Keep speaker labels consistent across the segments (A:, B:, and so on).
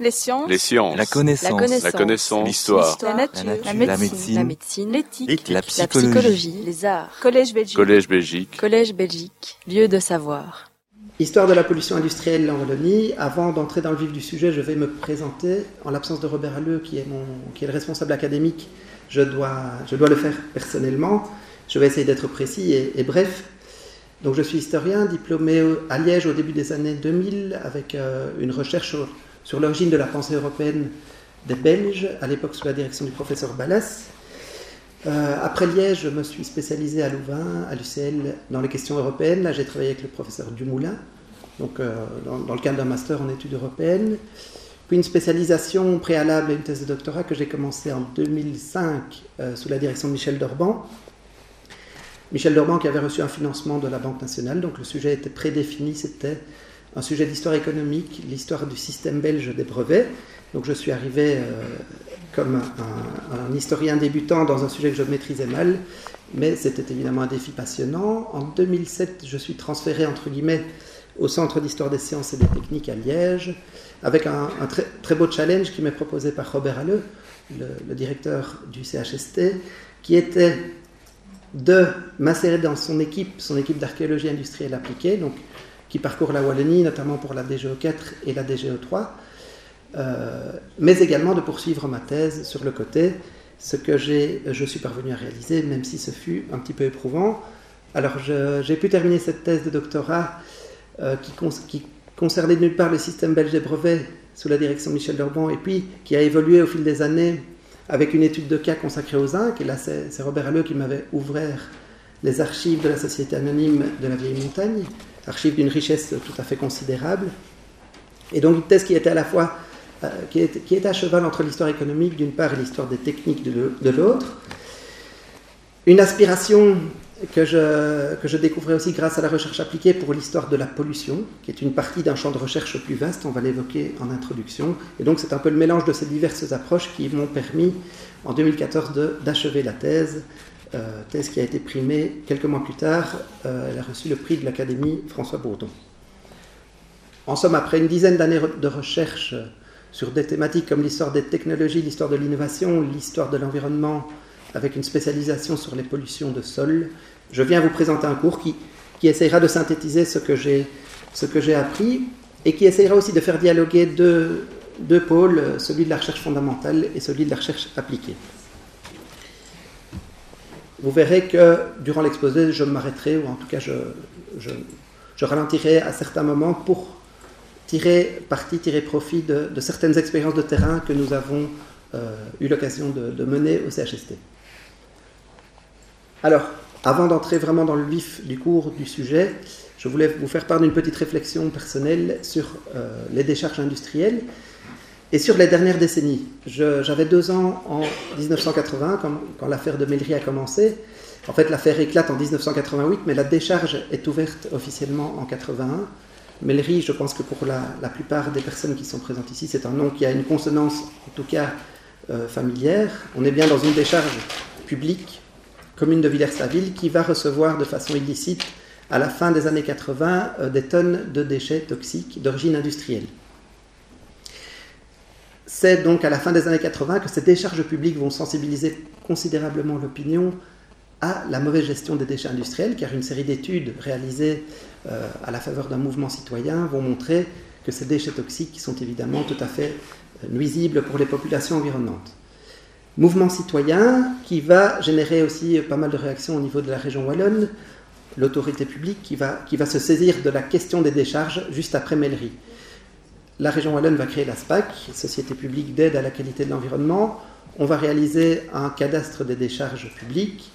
A: Les sciences.
B: Les sciences.
C: La connaissance.
A: La connaissance.
B: L'histoire.
A: La nature.
C: La
A: La
C: nature.
A: médecine.
C: La
A: médecine. L'éthique.
C: La
A: La
C: psychologie.
A: Les arts. Collège Belgique.
B: Collège Belgique.
A: Collège Belgique. Lieu de savoir.
D: Histoire de la pollution industrielle en Wallonie. Avant d'entrer dans le vif du sujet, je vais me présenter. En l'absence de Robert Halleux, qui est, mon, qui est le responsable académique, je dois, je dois le faire personnellement. Je vais essayer d'être précis et, et bref. Donc, je suis historien, diplômé à Liège au début des années 2000, avec euh, une recherche sur, l'origine de la pensée européenne des Belges, à l'époque sous la direction du professeur Ballas. Euh, après Liège, je me suis spécialisé à Louvain, à l'UCL, dans les questions européennes. Là, j'ai travaillé avec le professeur Dumoulin, donc euh, dans, le cadre d'un master en études européennes. Puis une spécialisation préalable à une thèse de doctorat que j'ai commencée en 2005 euh, sous la direction de Michel Dorban. Michel Dorban qui avait reçu un financement de la Banque nationale, donc le sujet était prédéfini, c'était un sujet d'histoire économique, l'histoire du système belge des brevets. Donc je suis arrivé euh, comme un, historien débutant dans un sujet que je maîtrisais mal, mais c'était évidemment un défi passionnant. En 2007, je suis transféré, entre guillemets, au Centre d'histoire des sciences et des techniques à Liège, avec un, très beau challenge qui m'est proposé par Robert Halleux, le, le directeur du CHST, qui était de m'insérer dans son équipe, son équipe d'archéologie industrielle appliquée, donc, qui parcourt la Wallonie, notamment pour la DGO4 et la DGO3, euh, mais également de poursuivre ma thèse sur le côté, ce que je suis parvenu à réaliser, même si ce fut un petit peu éprouvant. Alors j'ai pu terminer cette thèse de doctorat euh, qui, cons- qui concernait d'une part le système belge des brevets sous la direction de Michel Dorban, et puis qui a évolué au fil des années avec une étude de cas consacrée aux zinc, et là c'est Robert Halleux qui m'avait ouvert les archives de la Société anonyme de la Vieille Montagne, archives d'une richesse tout à fait considérable, et donc une thèse qui était à la fois euh, qui, est, à cheval entre l'histoire économique d'une part et l'histoire des techniques de, de l'autre. Une aspiration que je, que je découvrais aussi grâce à la recherche appliquée pour l'histoire de la pollution, qui est une partie d'un champ de recherche plus vaste, on va l'évoquer en introduction. Et donc c'est un peu le mélange de ces diverses approches qui m'ont permis en 2014 de- d'achever la thèse, euh, thèse qui a été primée quelques mois plus tard. Euh, elle a reçu le prix de l'Académie François Bourdon. En somme, après une dizaine d'années de recherche sur des thématiques comme l'histoire des technologies, l'histoire de l'innovation, l'histoire de l'environnement, avec une spécialisation sur les pollutions de sol, je viens vous présenter un cours qui, qui essayera de synthétiser ce que j'ai appris et qui essayera aussi de faire dialoguer deux, deux pôles, celui de la recherche fondamentale et celui de la recherche appliquée. Vous verrez que durant l'exposé, je m'arrêterai, ou en tout cas je, ralentirai à certains moments pour tirer parti, tirer profit de, certaines expériences de terrain que nous avons euh, eu l'occasion de, de mener au CHST. Alors, avant d'entrer vraiment dans le vif du cours du sujet, je voulais vous faire part d'une petite réflexion personnelle sur euh, les décharges industrielles et sur les dernières décennies. J'avais deux ans en 1980 quand, l'affaire de Mellery a commencé. En fait, l'affaire éclate en 1988, mais la décharge est ouverte officiellement en 81. Mellery, je pense que pour la, la plupart des personnes qui sont présentes ici, c'est un nom qui a une consonance, en tout cas euh, familière. On est bien dans une décharge publique, commune de Villers-la-Ville, qui va recevoir de façon illicite, à la fin des années 80, euh, des tonnes de déchets toxiques d'origine industrielle. C'est donc à la fin des années 80 que ces décharges publiques vont sensibiliser considérablement l'opinion à la mauvaise gestion des déchets industriels, car une série d'études réalisées euh, à la faveur d'un mouvement citoyen vont montrer que ces déchets toxiques sont évidemment tout à fait euh, nuisibles pour les populations environnantes. Mouvement citoyen qui va générer aussi pas mal de réactions au niveau de la région wallonne, l'autorité publique qui va, se saisir de la question des décharges juste après Mellery. La région wallonne va créer la SPAC, Société publique d'aide à la qualité de l'environnement. On va réaliser un cadastre des décharges publiques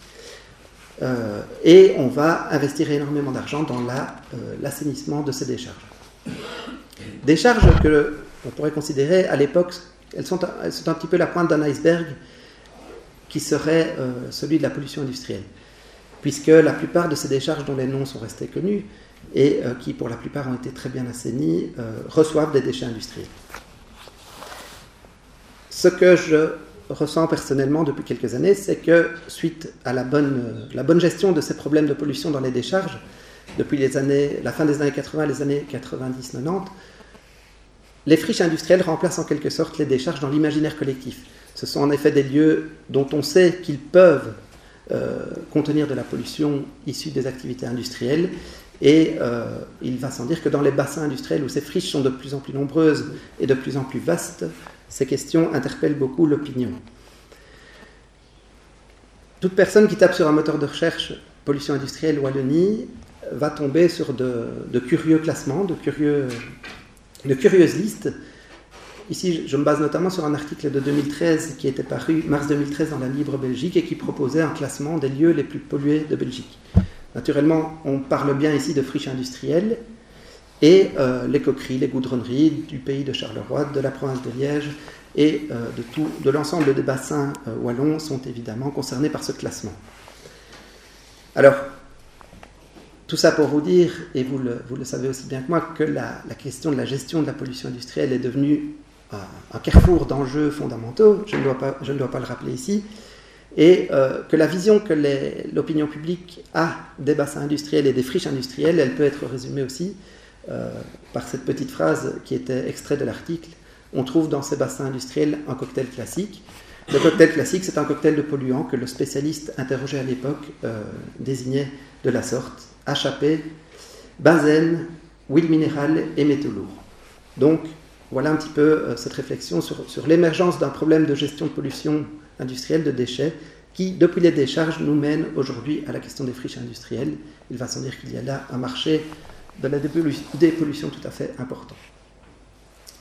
D: euh, et on va investir énormément d'argent dans euh, l'assainissement de ces décharges. Décharges que on pourrait considérer à l'époque, elles sont, un- elles sont un petit peu la pointe d'un iceberg qui serait euh, celui de la pollution industrielle, puisque la plupart de ces décharges dont les noms sont restés connus et euh, qui pour la plupart ont été très bien assainies euh, reçoivent des déchets industriels. Ce que je ressens personnellement depuis quelques années, c'est que suite à la bonne, la bonne gestion de ces problèmes de pollution dans les décharges, depuis les années, la fin des années 80 les années 90-90, les friches industrielles remplacent en quelque sorte les décharges dans l'imaginaire collectif. Ce sont en effet des lieux dont on sait qu'ils peuvent euh, contenir de la pollution issue des activités industrielles. Et euh, il va sans dire que dans les bassins industriels où ces friches sont de plus en plus nombreuses et de plus en plus vastes, ces questions interpellent beaucoup l'opinion. Toute personne qui tape sur un moteur de recherche pollution industrielle Wallonie va tomber sur de, curieux classements, de, curieuses listes Ici, je me base notamment sur un article de 2013 qui était paru mars 2013 dans la Libre Belgique et qui proposait un classement des lieux les plus pollués de Belgique. Naturellement, on parle bien ici de friches industrielles et euh, les coqueries, les goudronneries du pays de Charleroi, de la province de Liège et euh, de, de l'ensemble des bassins euh, wallons sont évidemment concernés par ce classement. Alors, tout ça pour vous dire, et vous le, vous le savez aussi bien que moi, que la, la, question de la gestion de la pollution industrielle est devenue un carrefour d'enjeux fondamentaux, je ne, dois pas, je ne dois pas le rappeler ici, et euh, que la vision que l'opinion publique a des bassins industriels et des friches industrielles, elle peut être résumée aussi euh, par cette petite phrase qui était extrait de l'article. On trouve dans ces bassins industriels un cocktail classique. Le cocktail classique, c'est un cocktail de polluants que le spécialiste interrogé à l'époque euh, désignait de la sorte HAP, benzène, huile minérale et métaux lourds. Donc, voilà un petit peu cette réflexion sur, l'émergence d'un problème de gestion de pollution industrielle de déchets qui, depuis les décharges, nous mène aujourd'hui à la question des friches industrielles. Il va sans dire qu'il y a là un marché de la dépollution tout à fait important.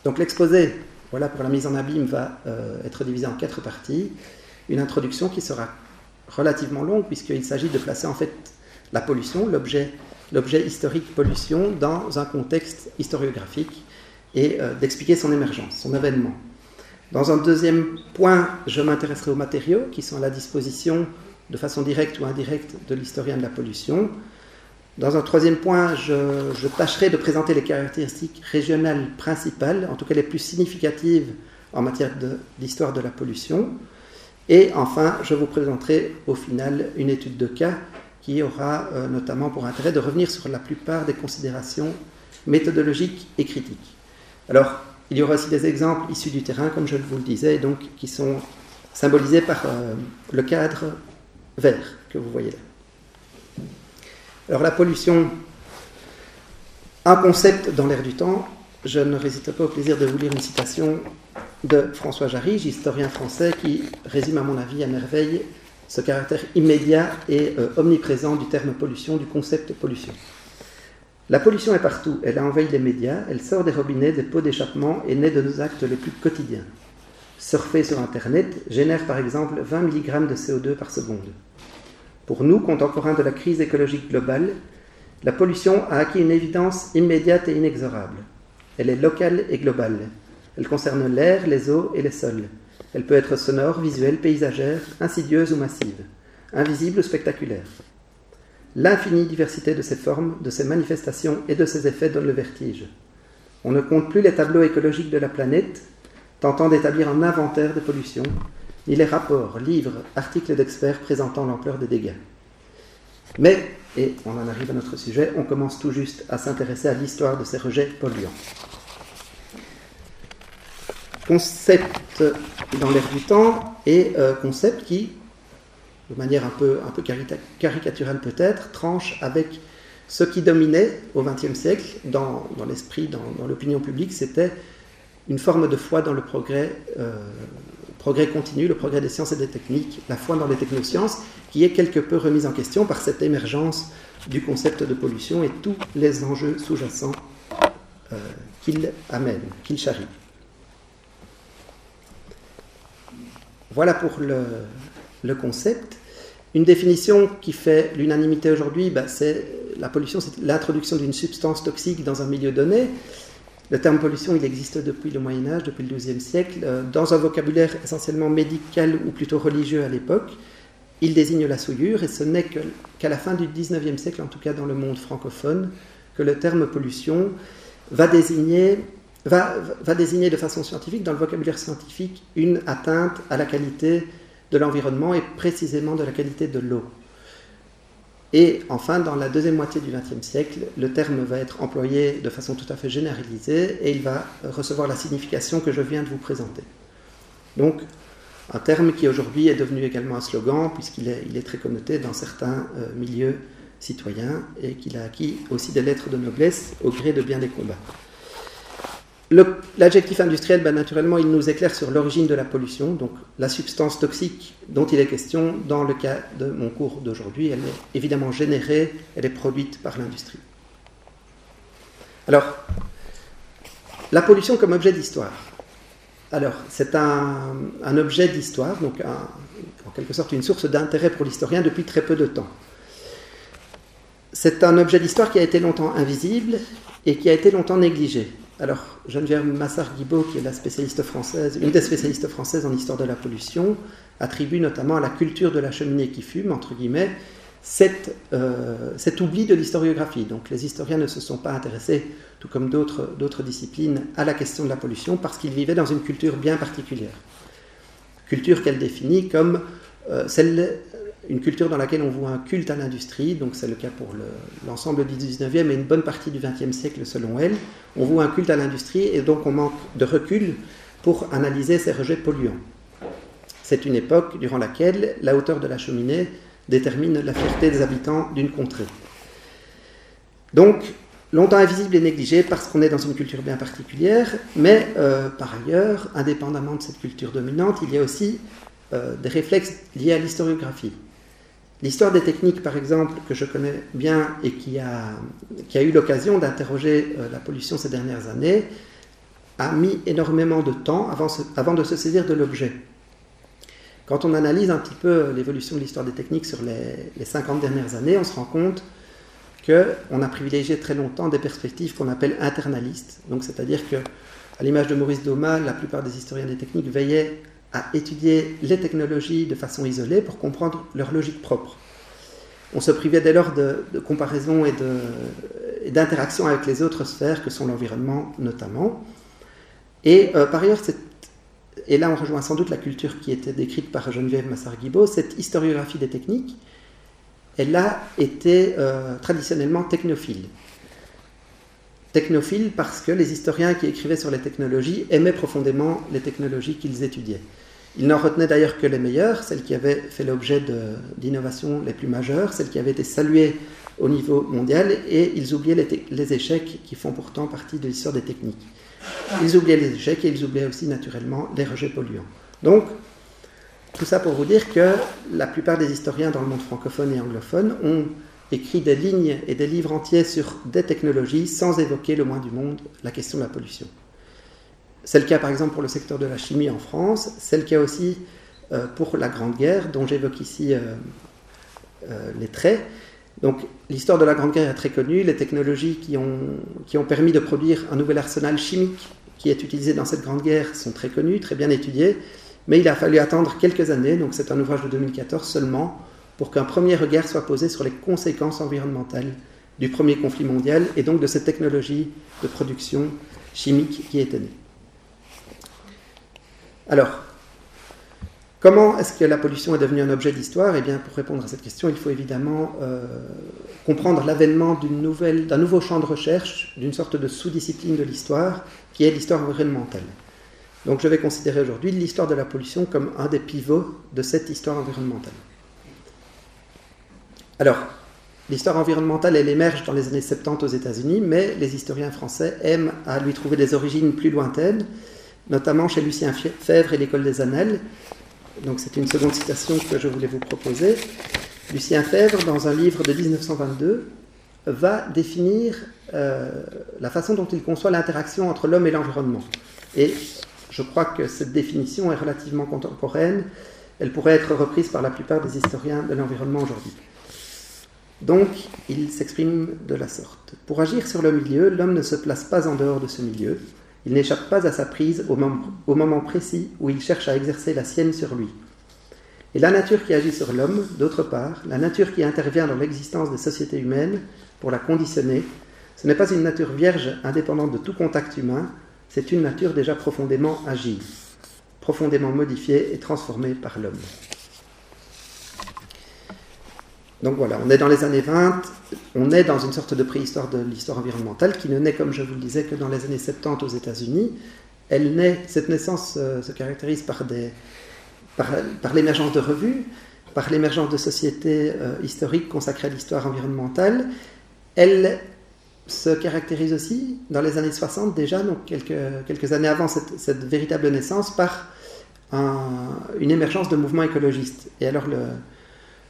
D: Donc l'exposé, voilà pour la mise en abîme, va euh, être divisé en quatre parties. Une introduction qui sera relativement longue puisqu'il s'agit de placer en fait la pollution, l'objet historique pollution, dans un contexte historiographique et euh, d'expliquer son émergence, son avènement. Dans un deuxième point, je m'intéresserai aux matériaux qui sont à la disposition de façon directe ou indirecte de l'historien de la pollution. Dans un troisième point, je, tâcherai de présenter les caractéristiques régionales principales, en tout cas les plus significatives en matière d'histoire de, la pollution. Et enfin, je vous présenterai au final une étude de cas qui aura euh, notamment pour intérêt de revenir sur la plupart des considérations méthodologiques et critiques. Alors, il y aura aussi des exemples issus du terrain, comme je vous le disais, donc qui sont symbolisés par euh, le cadre vert que vous voyez là. Alors la pollution, un concept dans l'air du temps, je ne résiste pas au plaisir de vous lire une citation de François Jarige, historien français, qui résume à mon avis à merveille ce caractère immédiat et euh, omniprésent du terme pollution, du concept pollution. La pollution est partout, elle a envahi les médias, elle sort des robinets, des pots d'échappement et naît de nos actes les plus quotidiens. Surfer sur Internet génère par exemple 20 mg de CO2 par seconde. Pour nous, contemporains de la crise écologique globale, la pollution a acquis une évidence immédiate et inexorable. Elle est locale et globale. Elle concerne l'air, les eaux et les sols. Elle peut être sonore, visuelle, paysagère, insidieuse ou massive, invisible ou spectaculaire. L'infinie diversité de ces formes, de ces manifestations et de ces effets donne le vertige. On ne compte plus les tableaux écologiques de la planète, tentant d'établir un inventaire des pollutions, ni les rapports, livres, articles d'experts présentant l'ampleur des dégâts. Mais, et on en arrive à notre sujet, on commence tout juste à s'intéresser à l'histoire de ces rejets polluants. Concept dans l'air du temps et euh, concept qui, de manière un peu, un peu caricaturale peut-être, tranche avec ce qui dominait au XXe siècle dans, l'esprit, dans, l'opinion publique, c'était une forme de foi dans le progrès, euh, progrès continu, le progrès des sciences et des techniques, la foi dans les technosciences, qui est quelque peu remise en question par cette émergence du concept de pollution et tous les enjeux sous-jacents euh, qu'il amène, qu'il charrie. Voilà pour le, le concept. Une définition qui fait l'unanimité aujourd'hui, bah, c'est la pollution, c'est l'introduction d'une substance toxique dans un milieu donné. Le terme pollution, il existe depuis le Moyen Âge, depuis le XIIe siècle, euh, dans un vocabulaire essentiellement médical ou plutôt religieux à l'époque. Il désigne la souillure et ce n'est qu'à la fin du XIXe siècle, en tout cas dans le monde francophone, que le terme pollution va désigner, va désigner de façon scientifique, dans le vocabulaire scientifique, une atteinte à la qualité de l'environnement et précisément de la qualité de l'eau. Et enfin, dans la deuxième moitié du XXe siècle, le terme va être employé de façon tout à fait généralisée et il va recevoir la signification que je viens de vous présenter. Donc, un terme qui aujourd'hui est devenu également un slogan puisqu'il est, très connoté dans certains euh, milieux citoyens et qu'il a acquis aussi des lettres de noblesse au gré de bien des combats. L'adjectif industriel, ben, naturellement, il nous éclaire sur l'origine de la pollution. Donc, la substance toxique dont il est question dans le cas de mon cours d'aujourd'hui, elle est évidemment générée, elle est produite par l'industrie. Alors, la pollution comme objet d'histoire. Alors, c'est un, un, objet d'histoire, donc en quelque sorte une source d'intérêt pour l'historien depuis très peu de temps. C'est un objet d'histoire qui a été longtemps invisible et qui a été longtemps négligé. Alors, Geneviève Massard-Guibault, qui est la une des spécialistes françaises en histoire de la pollution, attribue notamment à la culture de la cheminée qui fume, entre guillemets, cet, euh, cet oubli de l'historiographie. Donc, les historiens ne se sont pas intéressés, tout comme d'autres disciplines, à la question de la pollution parce qu'ils vivaient dans une culture bien particulière. Culture qu'elle définit comme euh, celle une culture dans laquelle on voit un culte à l'industrie, donc c'est le cas pour l'ensemble du 19e et une bonne partie du 20e siècle selon elle. On voit un culte à l'industrie et donc on manque de recul pour analyser ces rejets polluants. C'est une époque durant laquelle la hauteur de la cheminée détermine la fierté des habitants d'une contrée. Donc, longtemps invisible et négligé parce qu'on est dans une culture bien particulière, mais euh, par ailleurs, indépendamment de cette culture dominante, il y a aussi euh, des réflexes liés à l'historiographie. L'histoire des techniques, par exemple, que je connais bien et qui a, qui a eu l'occasion d'interroger euh, la pollution ces dernières années, a mis énormément de temps avant, de se saisir de l'objet. Quand on analyse un petit peu l'évolution de l'histoire des techniques sur les, les, 50 dernières années, on se rend compte qu'on a privilégié très longtemps des perspectives qu'on appelle internalistes. C'est-à-dire que, à l'image de Maurice Doma, la plupart des historiens des techniques veillaient à étudier les technologies de façon isolée pour comprendre leur logique propre. On se privait dès lors de, comparaison et d'interaction avec les autres sphères que sont l'environnement notamment. Et euh, par ailleurs, et là on rejoint sans doute la culture qui était décrite par Geneviève Massard-Guibault, cette historiographie des techniques, elle a été euh, traditionnellement technophile. Technophile parce que les historiens qui écrivaient sur les technologies aimaient profondément les technologies qu'ils étudiaient. Il n'en retenait d'ailleurs que les meilleures, celles qui avaient fait l'objet d'innovations les plus majeures, celles qui avaient été saluées au niveau mondial, et ils oubliaient les, les échecs qui font pourtant partie de l'histoire des techniques. Ils oubliaient les échecs et ils oubliaient aussi naturellement les rejets polluants. Donc, tout ça pour vous dire que la plupart des historiens dans le monde francophone et anglophone ont écrit des lignes et des livres entiers sur des technologies sans évoquer le moins du monde la question de la pollution. C'est le cas par exemple pour le secteur de la chimie en France, c'est le cas aussi euh, pour la Grande Guerre, dont j'évoque ici euh, euh, les traits. Donc l'histoire de la Grande Guerre est très connue, les technologies qui ont, permis de produire un nouvel arsenal chimique qui est utilisé dans cette Grande Guerre sont très connues, très bien étudiées, mais il a fallu attendre quelques années, donc c'est un ouvrage de 2014 seulement, pour qu'un premier regard soit posé sur les conséquences environnementales du premier conflit mondial et donc de cette technologie de production chimique qui était née. Alors, comment est-ce que la pollution est devenue un objet d'histoire? Eh bien, pour répondre à cette question, il faut évidemment euh, comprendre l'avènement d'un nouveau champ de recherche, d'une sorte de sous-discipline de l'histoire, qui est l'histoire environnementale. Donc, je vais considérer aujourd'hui l'histoire de la pollution comme un des pivots de cette histoire environnementale. Alors, l'histoire environnementale, elle émerge dans les années 70 aux États-Unis, mais les historiens français aiment à lui trouver des origines plus lointaines notamment chez Lucien Fèvre et l'École des Annales. Donc c'est une seconde citation que je voulais vous proposer. Lucien Fèvre, dans un livre de 1922, va définir euh, la façon dont il conçoit l'interaction entre l'homme et l'environnement. Et je crois que cette définition est relativement contemporaine. Elle pourrait être reprise par la plupart des historiens de l'environnement aujourd'hui. Donc, il s'exprime de la sorte. Pour agir sur le milieu, l'homme ne se place pas en dehors de ce milieu. Il n'échappe pas à sa prise au moment, précis où il cherche à exercer la sienne sur lui. Et la nature qui agit sur l'homme, d'autre part, la nature qui intervient dans l'existence des sociétés humaines pour la conditionner, ce n'est pas une nature vierge indépendante de tout contact humain, c'est une nature déjà profondément agile, profondément modifiée et transformée par l'homme. Donc voilà, on est dans les années 20, on est dans une sorte de préhistoire de l'histoire environnementale qui ne naît, comme je vous le disais, que dans les années 70 aux États-Unis. Elle naît, cette naissance euh, se caractérise par, par, l'émergence de revues, par l'émergence de sociétés euh, historiques consacrées à l'histoire environnementale. Elle se caractérise aussi dans les années 60 déjà, donc quelques, années avant cette, cette véritable naissance, par une émergence de mouvements écologistes. Et alors le,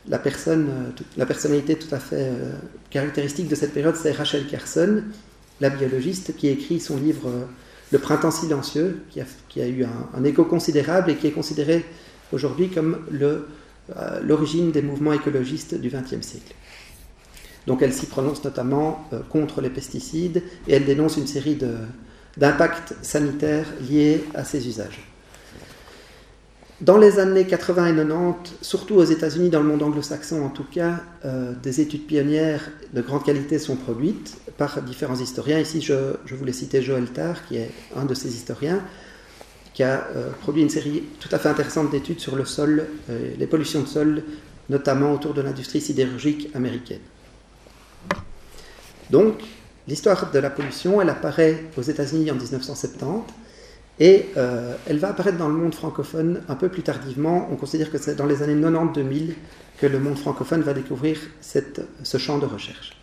D: la, personne, euh, personnalité tout à fait euh, caractéristique de cette période, c'est Rachel Carson, la biologiste, qui écrit son livre euh, Le printemps silencieux, qui a, qui a eu un, écho considérable et qui est considéré aujourd'hui comme l'origine des mouvements écologistes du XXe siècle. Donc elle s'y prononce notamment contre les pesticides et elle dénonce une série d'impacts sanitaires liés à ces usages. Dans les années 80 et 90, surtout aux États-Unis, dans le monde anglo-saxon en tout cas, euh, des études pionnières de grande qualité sont produites par différents historiens. Ici, je, voulais citer Joël Tarr, qui est un de ces historiens, qui a euh, produit une série tout à fait intéressante d'études sur le sol, euh, les pollutions de sol, notamment autour de l'industrie sidérurgique américaine. Donc, l'histoire de la pollution, elle apparaît aux États-Unis en 1970 et euh, elle va apparaître dans le monde francophone un peu plus tardivement. On considère que c'est dans les années 90-2000 que le monde francophone va découvrir ce champ de recherche.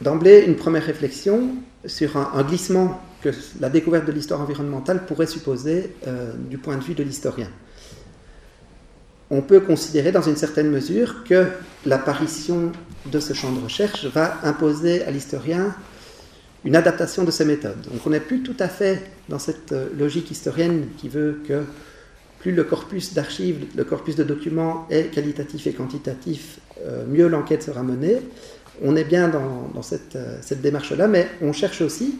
D: D'emblée, une première réflexion sur un, glissement que la découverte de l'histoire environnementale pourrait supposer euh, du point de vue de l'historien. On peut considérer dans une certaine mesure que l'apparition de ce champ de recherche va imposer à l'historien une adaptation de ces méthodes. Donc on n'est plus tout à fait dans cette euh, logique historienne qui veut que plus le corpus d'archives, le corpus de documents est qualitatif et quantitatif, euh, mieux l'enquête sera menée. On est bien dans, cette, euh, cette démarche-là, mais on cherche aussi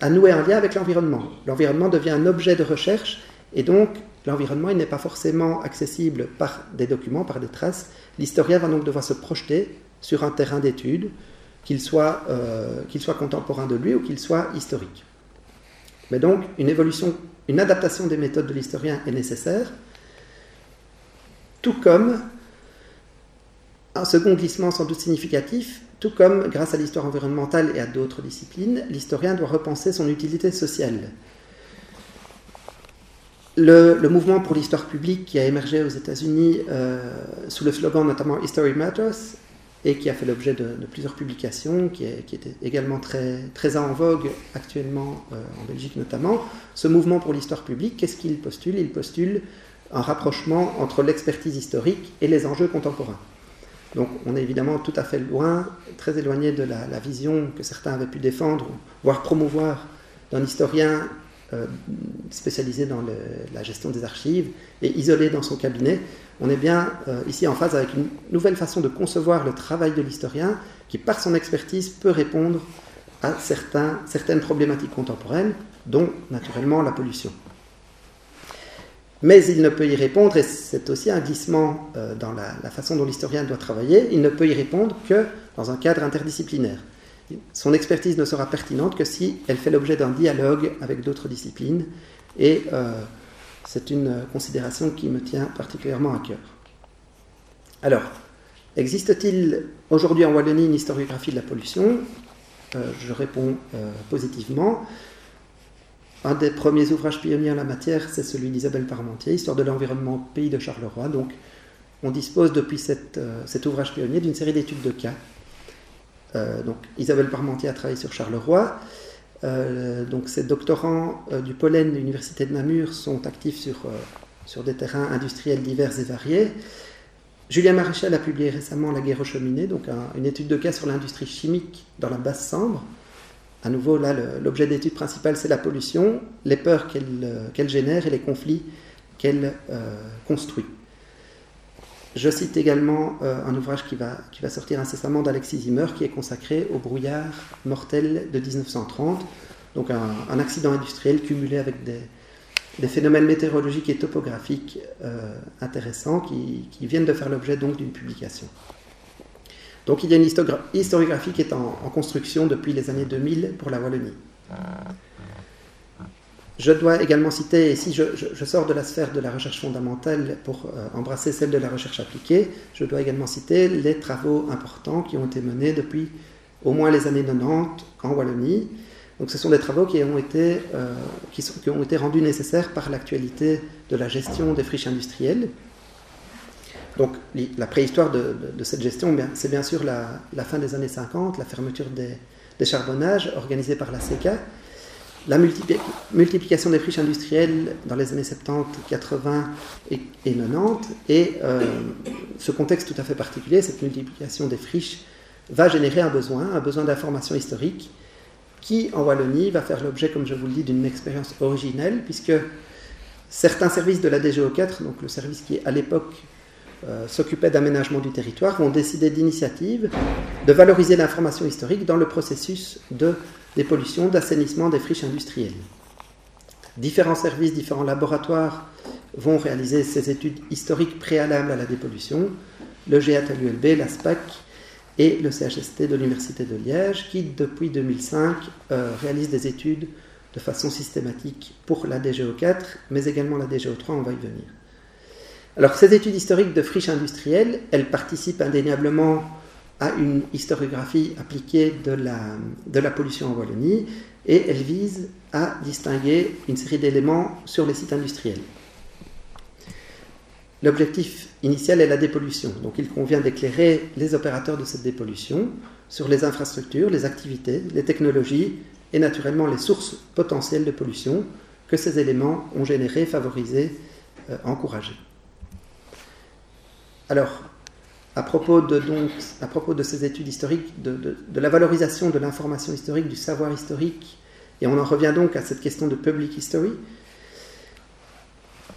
D: à nouer un lien avec l'environnement. L'environnement devient un objet de recherche et donc l'environnement n'est pas forcément accessible par des documents, par des traces. L'historien va donc devoir se projeter sur un terrain d'étude, qu'il soit, euh, qu'il soit contemporain de lui ou qu'il soit historique. Mais donc, une évolution, une adaptation des méthodes de l'historien est nécessaire, tout comme un second glissement sans doute significatif, tout comme, grâce à l'histoire environnementale et à d'autres disciplines, l'historien doit repenser son utilité sociale. Le, mouvement pour l'histoire publique qui a émergé aux États-Unis euh, sous le slogan notamment History Matters et qui a fait l'objet de, plusieurs publications, qui, est, également très, très en vogue actuellement euh, en Belgique notamment. Ce mouvement pour l'histoire publique, qu'est-ce qu'il postule? Il postule un rapprochement entre l'expertise historique et les enjeux contemporains. Donc on est évidemment tout à fait loin, très éloigné de la, vision que certains avaient pu défendre, voire promouvoir d'un historien euh, spécialisé dans la gestion des archives et isolé dans son cabinet, on est bien euh, ici en phase avec une nouvelle façon de concevoir le travail de l'historien qui, par son expertise, peut répondre à certaines problématiques contemporaines, dont naturellement la pollution. Mais il ne peut y répondre, et c'est aussi un glissement euh, dans la, façon dont l'historien doit travailler, il ne peut y répondre que dans un cadre interdisciplinaire. Son expertise ne sera pertinente que si elle fait l'objet d'un dialogue avec d'autres disciplines, et euh, c'est une considération qui me tient particulièrement à cœur. Alors, existe-t-il aujourd'hui en Wallonie une historiographie de la pollution? Euh, Je réponds euh, positivement. Un des premiers ouvrages pionniers en la matière, c'est celui d'Isabelle Parmentier, Histoire de l'environnement pays de Charleroi. Donc, on dispose depuis euh, cet ouvrage pionnier d'une série d'études de cas. donc, Isabelle Parmentier a travaillé sur Charleroi. Euh, donc ces doctorants euh, du pollen de l'Université de Namur sont actifs sur, euh, sur des terrains industriels divers et variés. Julien Maréchal a publié récemment La guerre aux cheminées, donc une étude de cas sur l'industrie chimique dans la basse Sambre. À nouveau, là, l'objet d'étude principal, c'est la pollution, les peurs qu'elle génère et les conflits qu'elle construit. Je cite également un ouvrage qui va, qui va sortir incessamment d'Alexis Zimmer, qui est consacré au brouillard mortel de 1930, donc un, accident industriel cumulé avec des, phénomènes météorologiques et topographiques euh, intéressants qui, viennent de faire l'objet d'une publication. Donc il y a une historiographie qui est en, construction depuis les années 2000 pour la Wallonie. Je dois également citer, et si je, sors de la sphère de la recherche fondamentale pour euh, embrasser celle de la recherche appliquée, je dois également citer les travaux importants qui ont été menés depuis au moins les années 90 en Wallonie. Donc ce sont des travaux qui ont été, euh, qui, sont, qui ont été rendus nécessaires par l'actualité de la gestion des friches industrielles. Donc la préhistoire de, cette gestion, c'est bien sûr la, fin des années 50, la fermeture des, des charbonnages organisée par la CECA, la multiplication des friches industrielles dans les années 70, 80 et, 90, et euh, ce contexte tout à fait particulier, cette multiplication des friches, va générer un besoin, un besoin d'information historique, qui en Wallonie va faire l'objet, comme je vous le dis, d'une expérience originelle, puisque certains services de la DGO4, donc le service qui à l'époque euh, s'occupait d'aménagement du territoire, vont décider d'initiative de valoriser l'information historique dans le processus de des pollutions, d'assainissement des friches industrielles. Différents services, différents laboratoires vont réaliser ces études historiques préalables à la dépollution, le GATLULB, la SPAC et le CHST de l'Université de Liège, qui depuis 2005 euh, réalisent des études de façon systématique pour la DGO4, mais également la DGO3, on va y venir. Alors ces études historiques de friches industrielles, elles participent indéniablement à une historiographie appliquée de la, pollution en Wallonie et elle vise à distinguer une série d'éléments sur les sites industriels. L'objectif initial est la dépollution, donc il convient d'éclairer les opérateurs de cette dépollution sur les infrastructures, les activités, les technologies et naturellement les sources potentielles de pollution que ces éléments ont généré, favorisé, euh, encouragé. Alors, à propos de, donc, à propos de ces études historiques, de, la valorisation de l'information historique, du savoir historique, et on en revient donc à cette question de public history.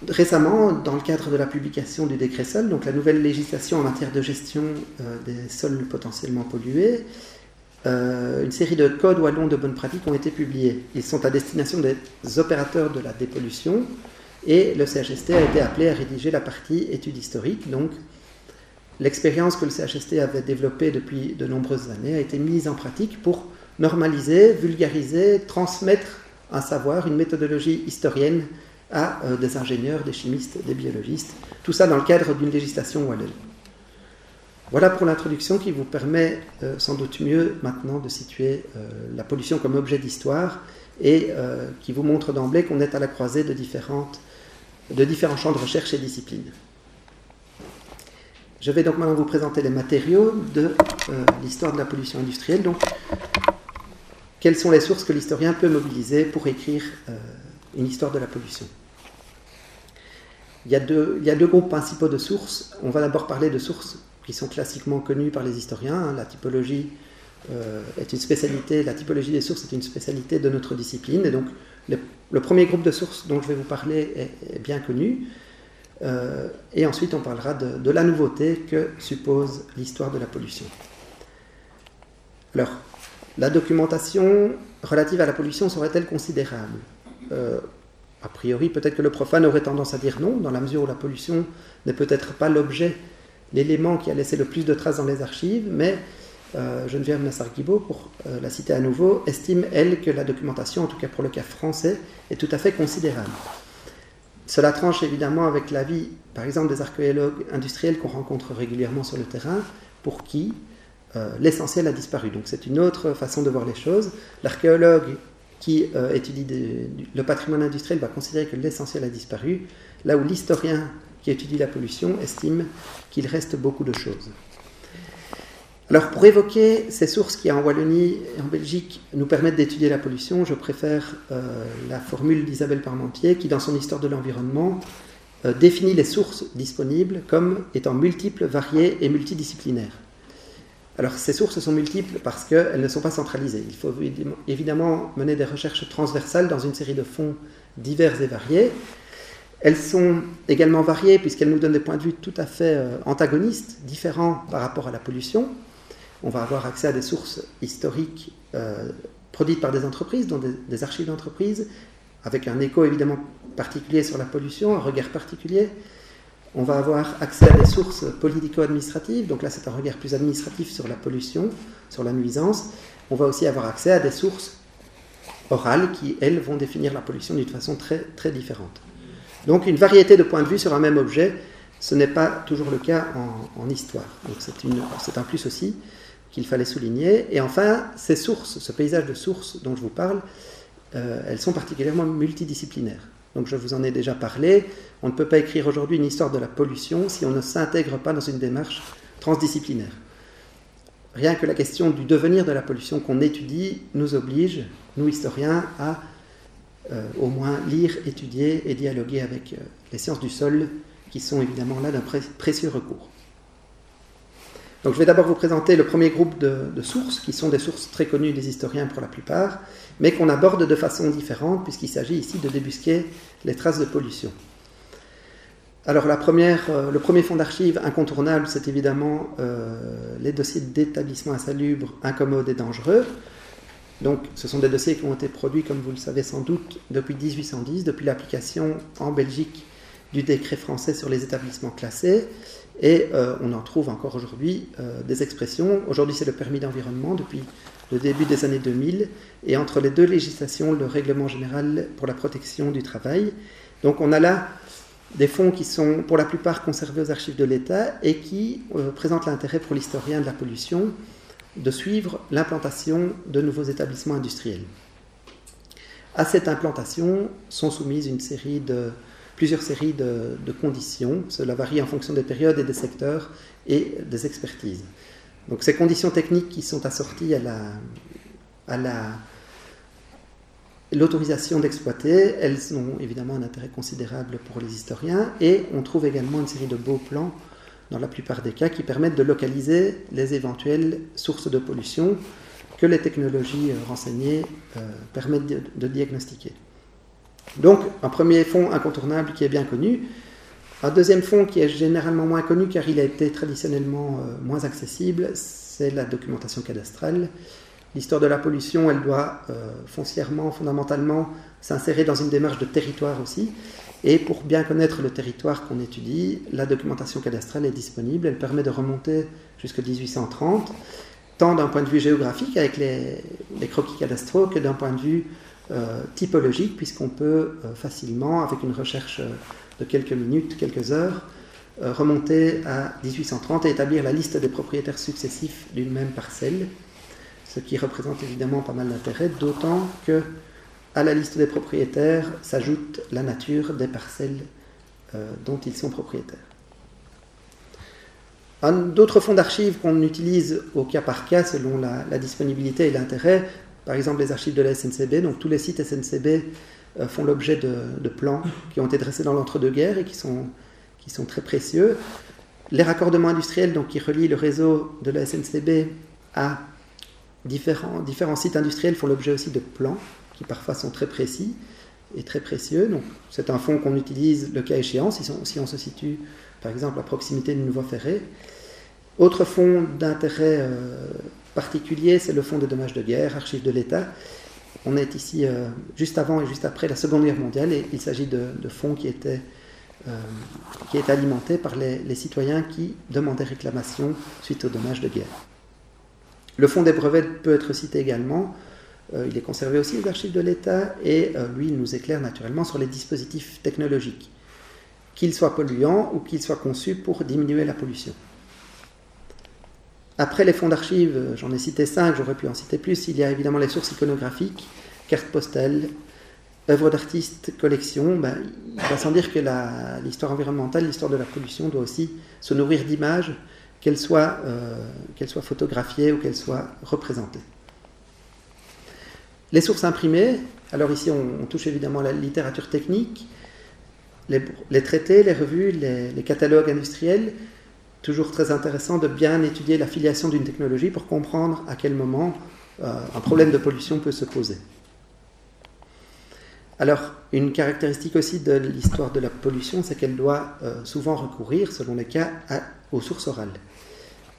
D: Récemment, dans le cadre de la publication du décret sol, donc la nouvelle législation en matière de gestion euh, des sols potentiellement pollués, euh, une série de codes wallons de bonnes pratiques ont été publiés. Ils sont à destination des opérateurs de la dépollution et le CHST a été appelé à rédiger la partie études historiques, donc l'expérience que le CHST avait développée depuis de nombreuses années a été mise en pratique pour normaliser, vulgariser, transmettre un savoir, une méthodologie historienne à euh, des ingénieurs, des chimistes, des biologistes, tout ça dans le cadre d'une législation wallonne. Voilà pour l'introduction qui vous permet euh, sans doute mieux maintenant de situer euh, la pollution comme objet d'histoire et qui vous montre d'emblée qu'on est à la croisée de, différents champs de recherche et disciplines. Je vais donc maintenant vous présenter les matériaux de euh, l'histoire de la pollution industrielle. Donc, quelles sont les sources que l'historien peut mobiliser pour écrire euh, une histoire de la pollution? Il y, a deux, groupes principaux de sources. On va d'abord parler de sources qui sont classiquement connues par les historiens. Hein. La typologie euh, est une spécialité, la typologie des sources est une spécialité de notre discipline. Et donc, le, premier groupe de sources dont je vais vous parler est bien connu. Euh, et ensuite, on parlera de, la nouveauté que suppose l'histoire de la pollution. Alors, la documentation relative à la pollution serait-elle considérable? Euh, A priori, peut-être que le profane aurait tendance à dire non, dans la mesure où la pollution n'est peut-être pas l'objet, l'élément qui a laissé le plus de traces dans les archives, mais euh, Geneviève Nassar-Guibault, pour la citer à nouveau, estime, elle, que la documentation, en tout cas pour le cas français, est tout à fait considérable. Cela tranche évidemment avec l'avis, par exemple, des archéologues industriels qu'on rencontre régulièrement sur le terrain, pour qui euh, l'essentiel a disparu. Donc c'est une autre façon de voir les choses. L'archéologue qui euh, étudie le patrimoine industriel va considérer que l'essentiel a disparu, là où l'historien qui étudie la pollution estime qu'il reste beaucoup de choses. Alors pour évoquer ces sources qui en Wallonie et en Belgique nous permettent d'étudier la pollution, je préfère euh, la formule d'Isabelle Parmentier qui dans son histoire de l'environnement euh, définit les sources disponibles comme étant multiples, variées et multidisciplinaires. Alors ces sources sont multiples parce qu'elles ne sont pas centralisées. Il faut évidemment mener des recherches transversales dans une série de fonds divers et variés. Elles sont également variées puisqu'elles nous donnent des points de vue tout à fait euh, antagonistes, différents par rapport à la pollution on va avoir accès à des sources historiques euh, produites par des entreprises, dont des, archives d'entreprises, avec un écho évidemment particulier sur la pollution, un regard particulier. On va avoir accès à des sources politico-administratives, donc là c'est un regard plus administratif sur la pollution, sur la nuisance. On va aussi avoir accès à des sources orales qui, elles, vont définir la pollution d'une façon très, très différente. Donc une variété de points de vue sur un même objet, ce n'est pas toujours le cas en, histoire. Donc c'est un plus aussi qu'il fallait souligner. Et enfin, ces sources, ce paysage de sources dont je vous parle, euh, elles sont particulièrement multidisciplinaires. Donc je vous en ai déjà parlé. On ne peut pas écrire aujourd'hui une histoire de la pollution si on ne s'intègre pas dans une démarche transdisciplinaire. Rien que la question du devenir de la pollution qu'on étudie nous oblige, nous historiens, à euh, au moins lire, étudier et dialoguer avec euh, les sciences du sol, qui sont évidemment là d'un précieux recours. Donc je vais d'abord vous présenter le premier groupe de, sources, qui sont des sources très connues des historiens pour la plupart, mais qu'on aborde de façon différente, puisqu'il s'agit ici de débusquer les traces de pollution. Alors euh, le premier fonds d'archives incontournable, c'est évidemment les dossiers d'établissements insalubres, incommodes et dangereux. Donc, ce sont des dossiers qui ont été produits, comme vous le savez sans doute, depuis 1810, depuis l'application en Belgique du décret français sur les établissements classés. Et euh, on en trouve encore aujourd'hui euh, des expressions. Aujourd'hui, c'est le permis d'environnement depuis le début des années 2000. Et entre les deux législations, le règlement général pour la protection du travail. Donc, on a là des fonds qui sont pour la plupart conservés aux archives de l'État et qui euh, présentent l'intérêt pour l'historien de la pollution de suivre l'implantation de nouveaux établissements industriels. À cette implantation sont soumises une série de, plusieurs séries de, conditions. Cela varie en fonction des périodes et des secteurs et des expertises. Donc ces conditions techniques qui sont assorties à la, à la l'autorisation d'exploiter, elles ont évidemment un intérêt considérable pour les historiens et on trouve également une série de beaux plans dans la plupart des cas, qui permettent de localiser les éventuelles sources de pollution que les technologies renseignées euh, permettent de, diagnostiquer. Donc, un premier fonds incontournable qui est bien connu. Un deuxième fonds qui est généralement moins connu car il a été traditionnellement euh, moins accessible, c'est la documentation cadastrale. L'histoire de la pollution, elle doit foncièrement, fondamentalement, s'insérer dans une démarche de territoire aussi. Et pour bien connaître le territoire qu'on étudie, la documentation cadastrale est disponible. Elle permet de remonter jusqu'à 1830, tant d'un point de vue géographique avec les, croquis cadastraux que d'un point de vue euh, typologique, puisqu'on peut euh, facilement, avec une recherche euh, de quelques minutes, quelques heures, remonter à 1830 et établir la liste des propriétaires successifs d'une même parcelle, ce qui représente évidemment pas mal d'intérêt, d'autant que à la liste des propriétaires s'ajoute la nature des parcelles euh, dont ils sont propriétaires. D'autres fonds d'archives qu'on utilise au cas par cas selon la, disponibilité et l'intérêt, par exemple les archives de la SNCB, donc tous les sites SNCB euh, font l'objet de, plans qui ont été dressés dans l'entre-deux-guerres et qui sont, qui sont très précieux. Les raccordements industriels donc, qui relient le réseau de la SNCB à différents, différents sites industriels font l'objet aussi de plans qui parfois sont très précis et très précieux. C'est un fonds qu'on utilise le cas échéant, si on, si on, se situe par exemple à proximité de Nouveau Ferré. Autre fonds d'intérêt euh, particulier, c'est le fonds de dommages de guerre, archives de l'État. On est ici euh, juste avant et juste après la Seconde Guerre mondiale et il s'agit de, fonds qui étaient, euh, qui alimentés par les, citoyens qui demandaient réclamation suite aux dommages de guerre. Le fonds des brevets peut être cité également. Il est conservé aussi aux archives de l'État et lui, il nous éclaire naturellement sur les dispositifs technologiques, qu'ils soient polluants ou qu'ils soient conçus pour diminuer la pollution. Après les fonds d'archives, euh, j'en ai cité cinq, j'aurais pu en citer plus, il y a évidemment les sources iconographiques, cartes postales, œuvres d'artistes, collections. Ben, il va sans dire que l'histoire environnementale, l'histoire de la pollution doit aussi se nourrir d'images, qu'elles soient, qu'elles soient photographiées ou qu'elles soient représentées. Les sources imprimées, alors ici on, touche évidemment la littérature technique, les, traités, les revues, les, catalogues industriels, toujours très intéressant de bien étudier l'affiliation d'une technologie pour comprendre à quel moment euh, un problème de pollution peut se poser. Alors, une caractéristique aussi de l'histoire de la pollution, c'est qu'elle doit euh, souvent recourir, selon les cas, aux sources orales.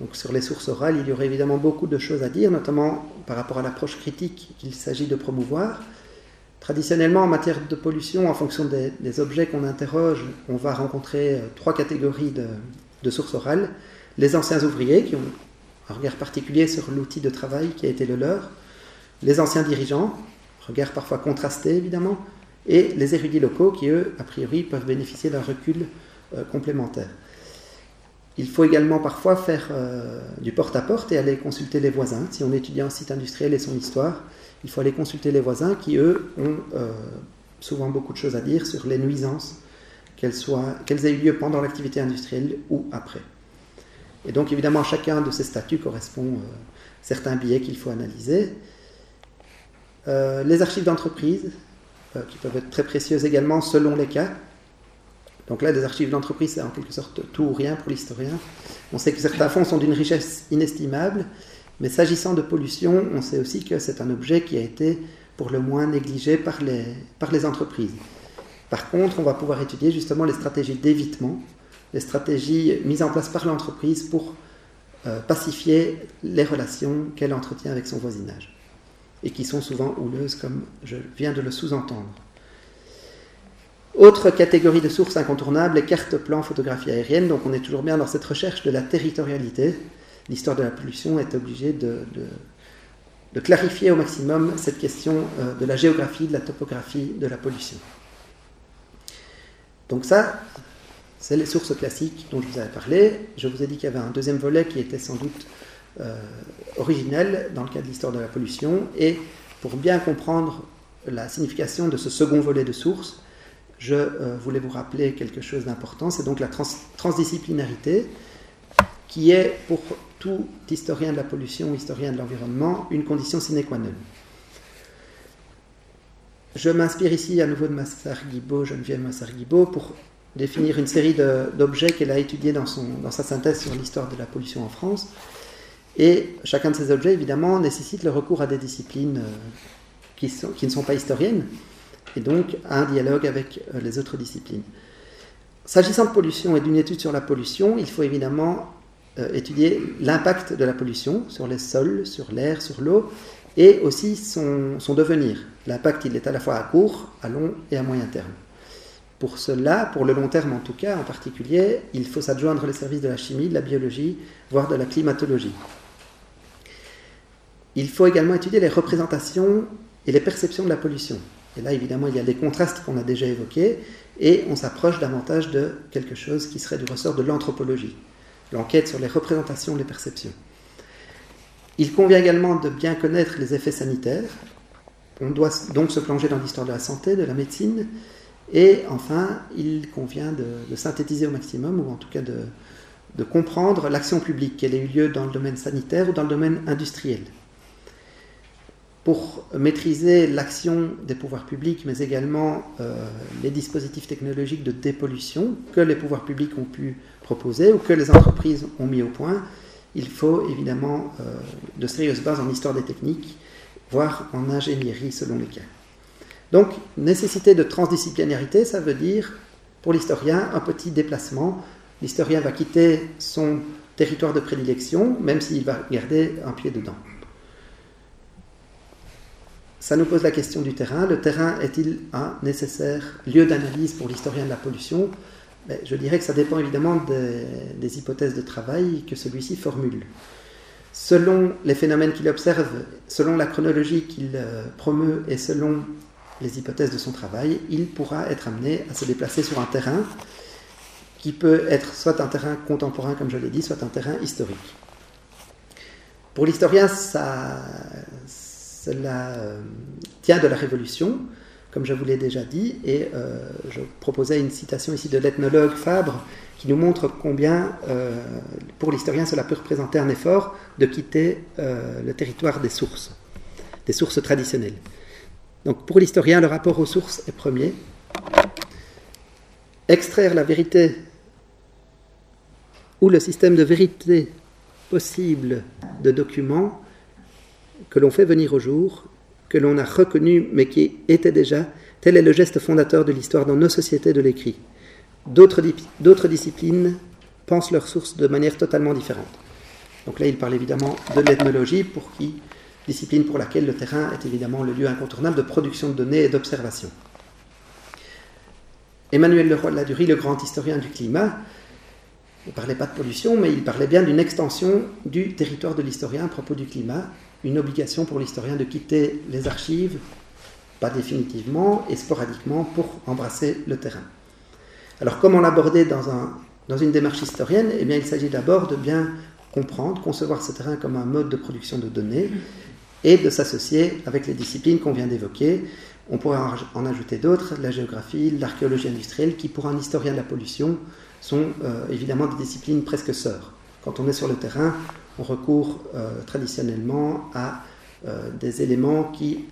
D: Donc sur les sources orales, il y aurait évidemment beaucoup de choses à dire, notamment par rapport à l'approche critique qu'il s'agit de promouvoir. Traditionnellement, en matière de pollution, en fonction des, objets qu'on interroge, on va rencontrer euh, trois catégories de, sources orales. Les anciens ouvriers, qui ont un regard particulier sur l'outil de travail qui a été le leur. Les anciens dirigeants, regard parfois contrasté évidemment, et les érudits locaux qui, eux, a priori, peuvent bénéficier d'un recul euh, complémentaire. Il faut également parfois faire euh, du porte-à-porte et aller consulter les voisins. Si on étudie un site industriel et son histoire, il faut aller consulter les voisins qui, eux, ont euh, souvent beaucoup de choses à dire sur les nuisances, qu'elles, aient eu lieu pendant l'activité industrielle ou après. Et donc, évidemment, chacun de ces statuts correspond à certains biais qu'il faut analyser. les archives d'entreprise, euh, qui peuvent être très précieuses également selon les cas. Donc là, des archives d'entreprise, c'est en quelque sorte tout ou rien pour l'historien. On sait que certains fonds sont d'une richesse inestimable, mais s'agissant de pollution, on sait aussi que c'est un objet qui a été pour le moins négligé par les entreprises. Par contre, on va pouvoir étudier justement les stratégies d'évitement, les stratégies mises en place par l'entreprise pour euh, pacifier les relations qu'elle entretient avec son voisinage et qui sont souvent houleuses, comme je viens de le sous-entendre. Autre catégorie de sources incontournables, les cartes plans photographie aérienne. Donc on est toujours bien dans cette recherche de la territorialité. L'histoire de la pollution est obligée de, de, clarifier au maximum cette question euh, de la géographie, de la topographie de la pollution. Donc ça, c'est les sources classiques dont je vous avais parlé. Je vous ai dit qu'il y avait un deuxième volet qui était sans doute euh, originelle dans le cas de l'histoire de la pollution. Et pour bien comprendre la signification de ce second volet de sources, je euh, voulais vous rappeler quelque chose d'important, c'est donc la transdisciplinarité, qui est pour tout historien de la pollution, historien de l'environnement, une condition sine qua non. Je m'inspire ici à nouveau de Massar-Guibault, Geneviève Massar-Guibault, pour définir une série d'objets qu'elle a étudiés dans, son, dans sa synthèse sur l'histoire de la pollution en France. Et chacun de ces objets, évidemment, nécessite le recours à des disciplines euh, qui, qui ne sont pas historiennes, et donc à un dialogue avec euh, les autres disciplines. S'agissant de pollution et d'une étude sur la pollution, il faut évidemment euh, étudier l'impact de la pollution sur les sols, sur l'air, sur l'eau, et aussi son, devenir. L'impact, il est à la fois à court, à long et à moyen terme. Pour cela, pour le long terme en tout cas, en particulier, il faut s'adjoindre les services de la chimie, de la biologie, voire de la climatologie. Il faut également étudier les représentations et les perceptions de la pollution. Et là, évidemment, il y a des contrastes qu'on a déjà évoqués, et on s'approche davantage de quelque chose qui serait du ressort de l'anthropologie, l'enquête sur les représentations, les perceptions. Il convient également de bien connaître les effets sanitaires. On doit donc se plonger dans l'histoire de la santé, de la médecine, et enfin, il convient de, synthétiser au maximum, ou en tout cas de, comprendre l'action publique, qu'elle ait eu lieu dans le domaine sanitaire ou dans le domaine industriel pour maîtriser l'action des pouvoirs publics, mais également euh, les dispositifs technologiques de dépollution que les pouvoirs publics ont pu proposer ou que les entreprises ont mis au point, il faut évidemment euh, de sérieuses bases en histoire des techniques, voire en ingénierie selon les cas. Donc, nécessité de transdisciplinarité, ça veut dire, pour l'historien, un petit déplacement. L'historien va quitter son territoire de prédilection, même s'il va garder un pied dedans ça nous pose la question du terrain. Le terrain est-il un nécessaire lieu d'analyse pour l'historien de la pollution? Je dirais que ça dépend évidemment des, hypothèses de travail que celui-ci formule. Selon les phénomènes qu'il observe, selon la chronologie qu'il euh, promeut et selon les hypothèses de son travail, il pourra être amené à se déplacer sur un terrain qui peut être soit un terrain contemporain, comme je l'ai dit, soit un terrain historique. Pour l'historien, ça, cela euh, tient de la Révolution, comme je vous l'ai déjà dit, et euh, je proposais une citation ici de l'ethnologue Fabre qui nous montre combien, euh, pour l'historien, cela peut représenter un effort de quitter le territoire des sources, des sources traditionnelles. Donc pour l'historien, le rapport aux sources est premier. Extraire la vérité ou le système de vérité possible de documents que l'on fait venir au jour, que l'on a reconnu mais qui était déjà, tel est le geste fondateur de l'histoire dans nos sociétés de l'écrit. D'autres disciplines pensent leurs sources de manière totalement différente. Donc là, il parle évidemment de l'ethnologie, pour qui, discipline pour laquelle le terrain est évidemment le lieu incontournable de production de données et d'observation. Emmanuel Leroy de la Durie, le grand historien du climat, ne parlait pas de pollution, mais il parlait bien d'une extension du territoire de l'historien à propos du climat, une obligation pour l'historien de quitter les archives pas définitivement et sporadiquement pour embrasser le terrain. Alors comment l'aborder dans, un, dans une démarche historienne? Eh bien il s'agit d'abord de bien comprendre, concevoir ce terrain comme un mode de production de données et de s'associer avec les disciplines qu'on vient d'évoquer. On pourrait en ajouter d'autres, la géographie, l'archéologie industrielle, qui pour un historien de la pollution sont euh, évidemment des disciplines presque sœurs. Quand on est sur le terrain, on recourt euh, traditionnellement à euh, des éléments qui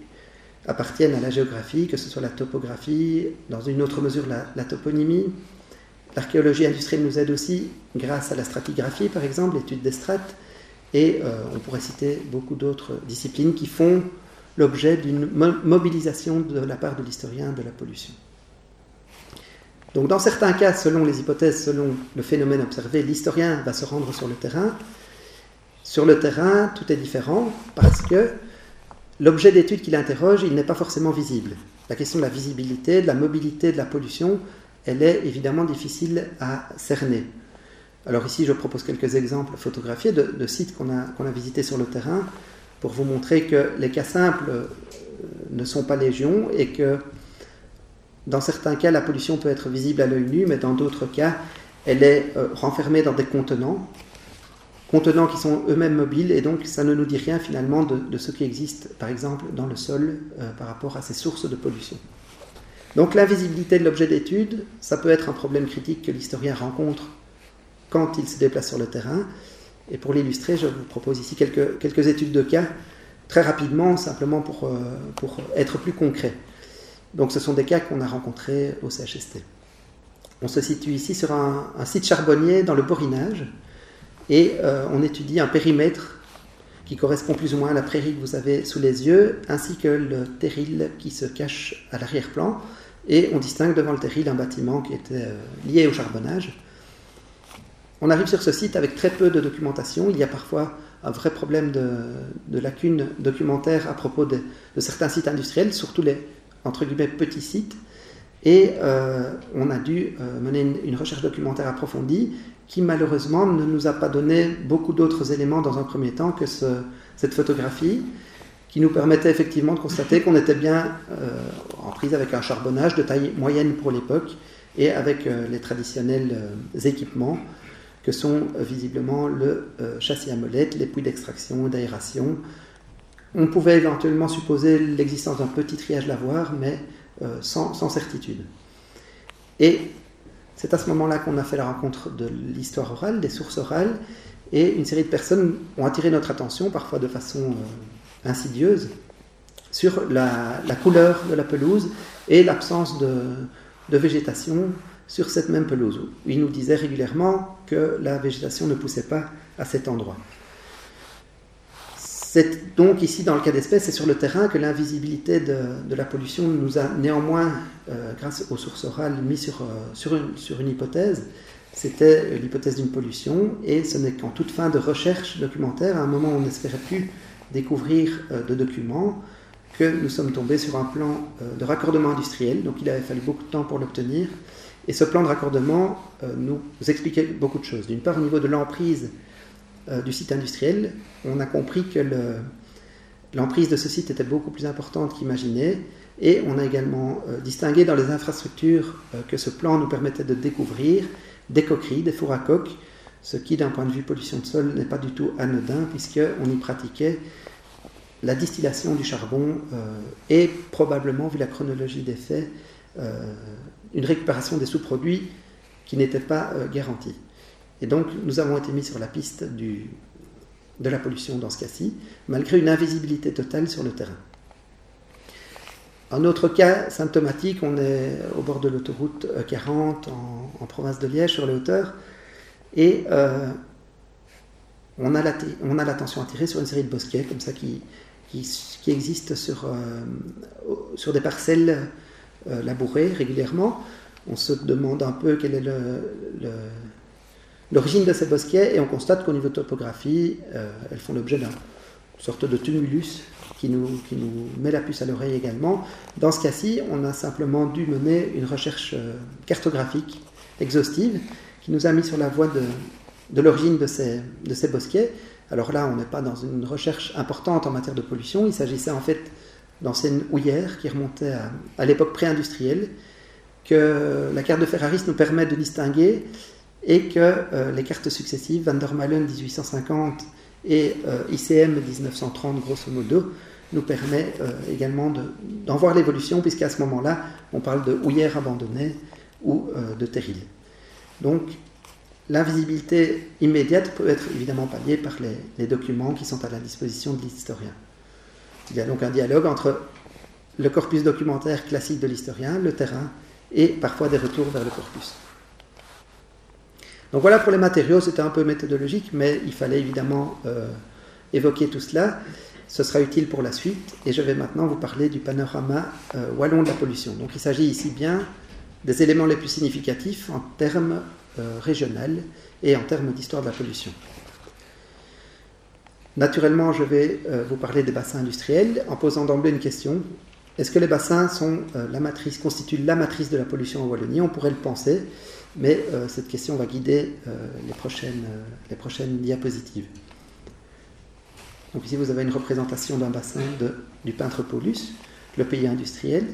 D: appartiennent à la géographie, que ce soit la topographie, dans une autre mesure la, toponymie. L'archéologie industrielle nous aide aussi grâce à la stratigraphie, par exemple, l'étude des strates, et euh, on pourrait citer beaucoup d'autres disciplines qui font l'objet d'une mobilisation de la part de l'historien de la pollution. Donc dans certains cas, selon les hypothèses, selon le phénomène observé, l'historien va se rendre sur le terrain. Sur le terrain, tout est différent parce que l'objet d'étude qu'il interroge, il n'est pas forcément visible. La question de la visibilité, de la mobilité, de la pollution, elle est évidemment difficile à cerner. Alors ici, je propose quelques exemples photographiés de, sites qu'on a, visités sur le terrain pour vous montrer que les cas simples euh, ne sont pas légion et que dans certains cas, la pollution peut être visible à l'œil nu, mais dans d'autres cas, elle est euh, renfermée dans des contenants contenants qui sont eux-mêmes mobiles, et donc ça ne nous dit rien finalement de, ce qui existe, par exemple, dans le sol euh, par rapport à ces sources de pollution. Donc l'invisibilité de l'objet d'étude, ça peut être un problème critique que l'historien rencontre quand il se déplace sur le terrain. Et pour l'illustrer, je vous propose ici quelques, quelques études de cas, très rapidement, simplement pour, euh, pour être plus concret. Donc ce sont des cas qu'on a rencontrés au CHST. On se situe ici sur un, un site charbonnier dans le Borinage, et euh, on étudie un périmètre qui correspond plus ou moins à la prairie que vous avez sous les yeux, ainsi que le terril qui se cache à l'arrière-plan. Et on distingue devant le terril un bâtiment qui était euh, lié au charbonnage. On arrive sur ce site avec très peu de documentation. Il y a parfois un vrai problème de, lacunes documentaires à propos de, certains sites industriels, surtout les entre guillemets petits sites. Et euh, on a dû mener une, recherche documentaire approfondie qui malheureusement ne nous a pas donné beaucoup d'autres éléments dans un premier temps que cette photographie, qui nous permettait effectivement de constater qu'on était bien euh, en prise avec un charbonnage de taille moyenne pour l'époque et avec euh, les traditionnels euh, équipements que sont visiblement le châssis à molette, les puits d'extraction d'aération. On pouvait éventuellement supposer l'existence d'un petit triage lavoir, mais sans, sans certitude. Et c'est à ce moment-là qu'on a fait la rencontre de l'histoire orale, des sources orales, et une série de personnes ont attiré notre attention, parfois de façon euh, insidieuse, sur la, couleur de la pelouse et l'absence de, végétation sur cette même pelouse. Ils nous disaient régulièrement que la végétation ne poussait pas à cet endroit. C'est donc ici, dans le cas d'espèce, c'est sur le terrain que l'invisibilité de, la pollution nous a néanmoins, euh, grâce aux sources orales, mis sur, euh, sur une hypothèse. C'était l'hypothèse d'une pollution, et ce n'est qu'en toute fin de recherche documentaire, à un moment où on n'espérait plus découvrir euh, de documents, que nous sommes tombés sur un plan de raccordement industriel. Donc il avait fallu beaucoup de temps pour l'obtenir. Et ce plan de raccordement nous expliquait beaucoup de choses. D'une part, au niveau de l'emprise euh, du site industriel, on a compris que l'emprise de ce site était beaucoup plus importante qu'imaginé, et on a également euh, distingué dans les infrastructures euh, que ce plan nous permettait de découvrir des coqueries, des fours à coques, ce qui d'un point de vue pollution de sol n'est pas du tout anodin, puisqu'on y pratiquait la distillation du charbon et probablement, vu la chronologie des faits, une récupération des sous-produits qui n'était pas garantie. Et donc, nous avons été mis sur la piste de la pollution dans ce cas-ci, malgré une invisibilité totale sur le terrain. Un autre cas symptomatique, on est au bord de l'autoroute 40 en, province de Liège, sur les hauteurs, et euh, on a l'attention attirée sur une série de bosquets comme ça qui, existent sur, euh, sur des parcelles euh, labourées régulièrement. On se demande un peu quel est le l'origine de ces bosquets et on constate qu'au niveau de topographie, euh, elles font l'objet d'une sorte de tumulus qui nous, met la puce à l'oreille également. Dans ce cas-ci, on a simplement dû mener une recherche euh, cartographique exhaustive qui nous a mis sur la voie de, l'origine de ces, de ces bosquets. Alors là, on n'est pas dans une recherche importante en matière de pollution, il s'agissait en fait d'anciennes houillères qui remontaient à, l'époque pré-industrielle, que la carte de Ferraris nous permet de distinguer et que euh, les cartes successives, Van der 1850 et euh, ICM 1930 grosso modo, nous permet euh, également d'en voir l'évolution, puisqu'à ce moment-là, on parle de houillères abandonnées ou de terrils. Donc, l'invisibilité immédiate peut être évidemment palliée par les, documents qui sont à la disposition de l'historien. Il y a donc un dialogue entre le corpus documentaire classique de l'historien, le terrain, et parfois des retours vers le corpus. Donc voilà pour les matériaux, c'était un peu méthodologique, mais il fallait évidemment euh, évoquer tout cela. Ce sera utile pour la suite, et je vais maintenant vous parler du panorama euh, wallon de la pollution. Donc il s'agit ici bien des éléments les plus significatifs en termes euh, et en termes d'histoire de la pollution. Naturellement, je vais euh, vous parler des bassins industriels en posant d'emblée une question. Est-ce que les bassins sont la matrice, constituent la matrice de la pollution en Wallonie? On pourrait le penser, mais cette question va guider les, prochaines, les prochaines diapositives. Donc ici, vous avez une représentation d'un bassin du peintre Paulus, le pays industriel.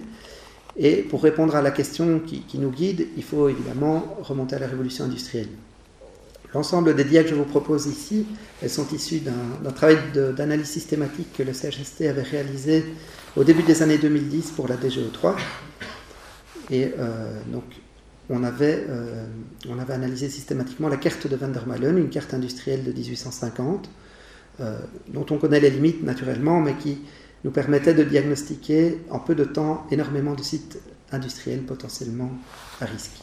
D: Et pour répondre à la question qui, nous guide, il faut évidemment remonter à la révolution industrielle. L'ensemble des diacs que je vous propose ici, elles sont issues d'un travail d'analyse systématique que le CHST avait réalisé au début des années 2010 pour la DGO3. Et euh, donc, on avait, euh, on avait analysé systématiquement la carte de Van der une carte industrielle de 1850, euh, dont on connaît les limites naturellement, mais qui nous permettait de diagnostiquer en peu de temps énormément de sites industriels potentiellement à risque.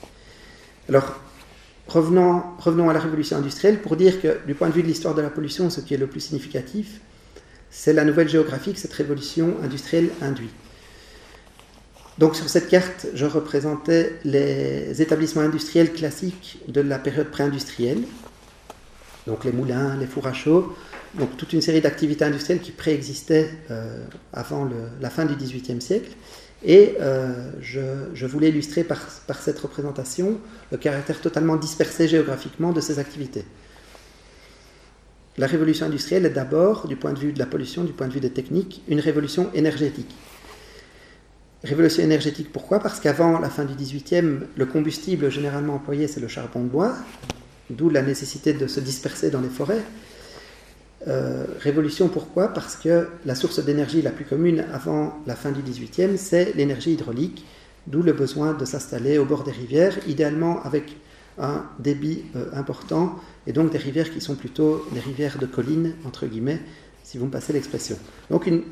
D: Alors, revenons, revenons à la révolution industrielle pour dire que du point de vue de l'histoire de la pollution, ce qui est le plus significatif, c'est la nouvelle géographie que cette révolution industrielle induit. Donc sur cette carte, je représentais les établissements industriels classiques de la période pré-industrielle, donc les moulins, les fours à chaud, donc toute une série d'activités industrielles qui préexistaient euh, avant la fin du XVIIIe siècle. Et euh, je, voulais illustrer par, cette représentation le caractère totalement dispersé géographiquement de ces activités. La révolution industrielle est d'abord, du point de vue de la pollution, du point de vue des techniques, une révolution énergétique. Révolution énergétique pourquoi? Parce qu'avant la fin du XVIIIe, le combustible généralement employé, c'est le charbon de bois, d'où la nécessité de se disperser dans les forêts. Euh, révolution pourquoi? Parce que la source d'énergie la plus commune avant la fin du XVIIIe, c'est l'énergie hydraulique, d'où le besoin de s'installer au bord des rivières, idéalement avec un débit euh, important, et donc des rivières qui sont plutôt des rivières de collines, entre guillemets, si vous me passez l'expression. Donc une,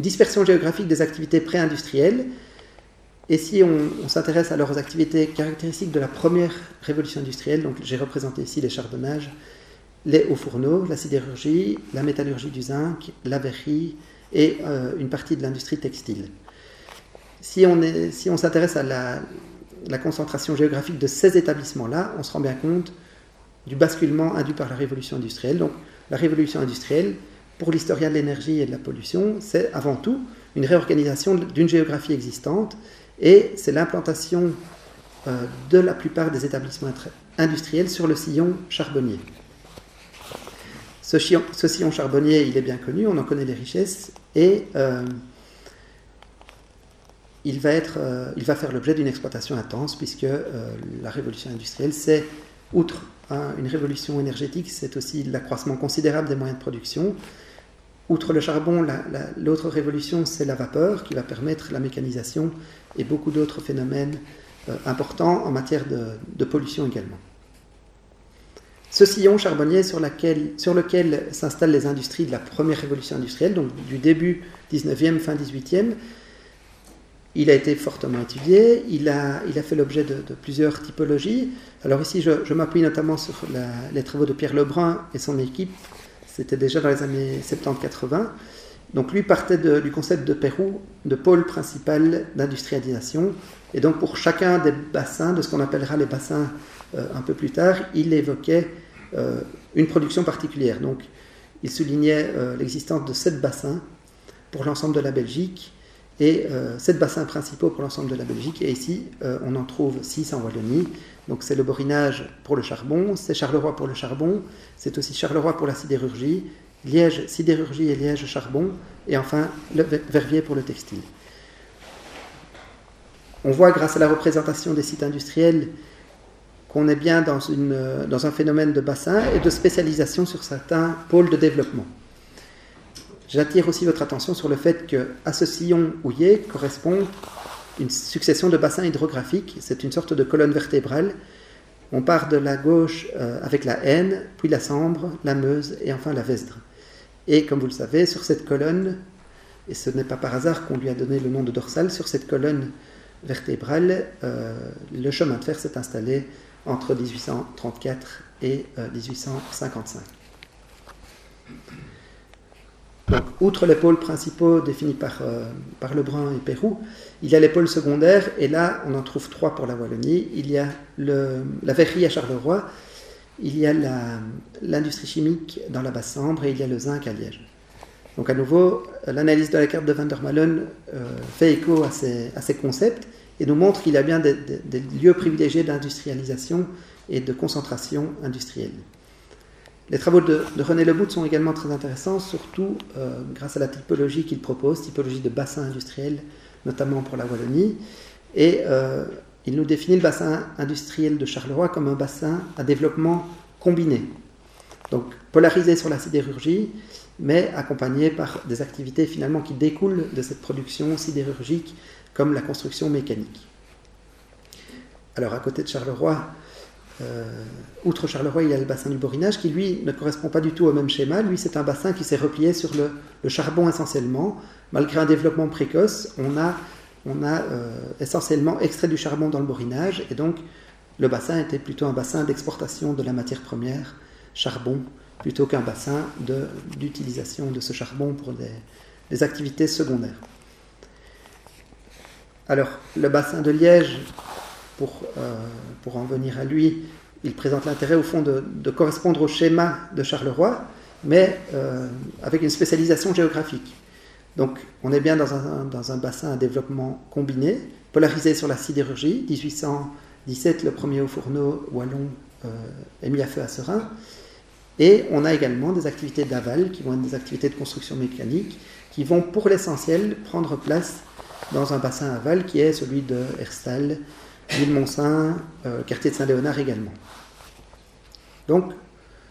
D: dispersion géographique des activités pré-industrielles, et si on, s'intéresse alors aux activités caractéristiques de la première révolution industrielle, donc j'ai représenté ici les charbonnages, les hauts fourneaux, la sidérurgie, la métallurgie du zinc, la verrerie et euh, une partie de l'industrie textile. Si on, si on s'intéresse à la, la, concentration géographique de ces établissements-là, on se rend bien compte du basculement induit par la révolution industrielle. Donc la révolution industrielle, pour l'historien de l'énergie et de la pollution, c'est avant tout une réorganisation d'une géographie existante et c'est l'implantation euh, de la plupart des établissements industriels sur le sillon charbonnier. Ce sillon, charbonnier, il est bien connu, on en connaît les richesses, et euh, il, va être, euh, il va faire l'objet d'une exploitation intense, puisque la révolution industrielle, c'est, outre hein, une révolution énergétique, c'est aussi l'accroissement considérable des moyens de production. Outre le charbon, l'autre révolution, c'est la vapeur, qui va permettre la mécanisation et beaucoup d'autres phénomènes importants en matière de pollution également. Ce sillon charbonnier sur, lequel s'installent les industries de la première révolution industrielle, donc du début 19e, fin 18e, il a été fortement étudié, il a, fait l'objet de, plusieurs typologies. Alors ici, je, m'appuie notamment sur les travaux de Pierre Lebrun et son équipe, c'était déjà dans les années 70-80. Donc lui partait du concept de Pérou, de pôle principal d'industrialisation. Et donc pour chacun des bassins, de ce qu'on appellera les bassins euh, un peu plus tard, il évoquait euh, une production particulière. Donc, il soulignait euh, l'existence de sept bassins pour l'ensemble de la Belgique et euh, sept bassins principaux pour l'ensemble de la Belgique. Et ici, on en trouve six en Wallonie. Donc, c'est le Borinage pour le charbon, c'est Charleroi pour le charbon, c'est aussi Charleroi pour la sidérurgie Liège sidérurgie et Liège charbon, et enfin le Verviers pour le textile. On voit grâce à la représentation des sites industriels qu'on est bien dans, dans un phénomène de bassin et de spécialisation sur certains pôles de développement. J'attire aussi votre attention sur le fait qu'à ce sillon houillé correspond une succession de bassins hydrographiques. C'est une sorte de colonne vertébrale. On part de la gauche euh, avec la Haine, puis la Sambre, la Meuse et enfin la Vesdre. Et comme vous le savez, sur cette colonne, et ce n'est pas par hasard qu'on lui a donné le nom de dorsale, sur cette colonne vertébrale, euh, le chemin de fer s'est installé entre 1834 et 1855. Outre les pôles principaux définis par, euh, par Lebrun et Pérou, il y a les pôles secondaires, et là, on en trouve trois pour la Wallonie. Il y a la verrerie à Charleroi, il y a l'industrie chimique dans la Basse-Sambre, et il y a le zinc à Liège. Donc, à nouveau, l'analyse de la carte de Van der Malen euh, fait écho à ces concepts, et nous montre qu'il y a bien des, lieux privilégiés d'industrialisation et de concentration industrielle. Les travaux de, René Lebout sont également très intéressants, surtout euh, grâce à la typologie qu'il propose, typologie de bassin industriel, notamment pour la Wallonie. Et euh, il nous définit le bassin industriel de Charleroi comme un bassin à développement combiné. Donc polarisé sur la sidérurgie, mais accompagné par des activités finalement qui découlent de cette production sidérurgique comme la construction mécanique. Alors à côté de Charleroi, outre Charleroi, il y a le bassin du Borinage qui, lui, ne correspond pas du tout au même schéma. Lui, c'est un bassin qui s'est replié sur le, charbon essentiellement. Malgré un développement précoce, on a, on a euh, essentiellement extrait du charbon dans le Borinage et donc le bassin était plutôt un bassin d'exportation de la matière première, charbon, plutôt qu'un bassin d'utilisation de, ce charbon pour des activités secondaires. Alors, le bassin de Liège, pour, euh, pour en venir à lui, il présente l'intérêt au fond de, correspondre au schéma de Charleroi, mais euh, avec une spécialisation géographique. Donc, on est bien dans un, bassin à développement combiné, polarisé sur la sidérurgie. 1817, le premier haut fourneau wallon euh, est mis à feu à Serein. Et on a également des activités d'aval, qui vont être des activités de construction mécanique, qui vont pour l'essentiel prendre place dans un bassin aval qui est celui de Herstal, ville Montsaint, euh, quartier de Saint-Léonard également. Donc,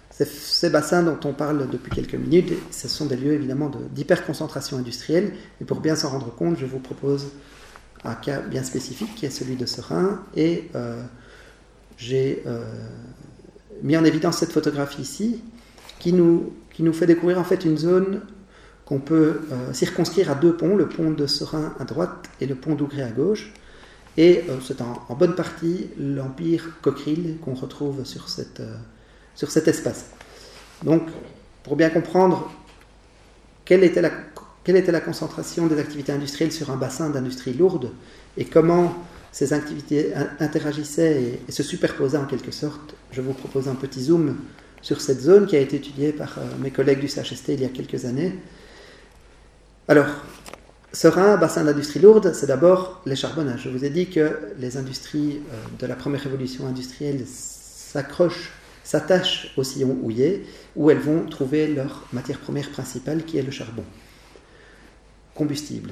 D: ces bassins dont on parle depuis quelques minutes, ce sont des lieux évidemment d'hyperconcentration industrielle. Et pour bien s'en rendre compte, je vous propose un cas bien spécifique qui est celui de Serein. Et euh, j'ai euh, mis en évidence cette photographie ici qui nous, qui nous fait découvrir en fait une zone qu'on peut circonscrire à deux ponts, le pont de Serein à droite et le pont d'Ougré à gauche. Et euh, c'est en, bonne partie l'empire Coqueril qu'on retrouve sur, cette, euh, sur cet espace. Donc, pour bien comprendre quelle était, la, quelle était la concentration des activités industrielles sur un bassin d'industrie lourde et comment ces activités interagissaient et, et, se superposaient en quelque sorte, je vous propose un petit zoom sur cette zone qui a été étudiée par mes collègues du CHST il y a quelques années alors, Serein, bassin d'industrie lourde, c'est d'abord les charbonnages. Je vous ai dit que les industries euh, de la première révolution industrielle s'accrochent, s'attachent au sillon houillé, où elles vont trouver leur matière première principale, qui est le charbon. Combustible.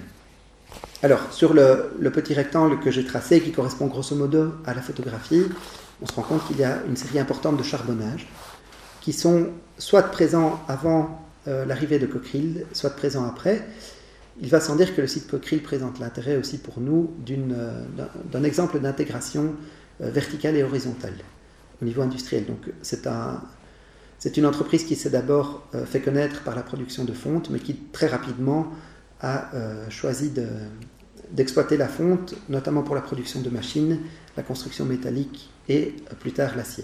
D: Alors, sur le, petit rectangle que j'ai tracé, qui correspond grosso modo à la photographie, on se rend compte qu'il y a une série importante de charbonnages qui sont soit présents avant euh, l'arrivée de Coqueril soit présent après. Il va sans dire que le site Coqueril présente l'intérêt aussi pour nous euh, d'un exemple d'intégration euh, verticale et horizontale au niveau industriel. Donc c'est un, une entreprise qui s'est d'abord fait connaître par la production de fonte, mais qui très rapidement a choisi d'exploiter la fonte, notamment pour la production de machines, la construction métallique et plus tard l'acier.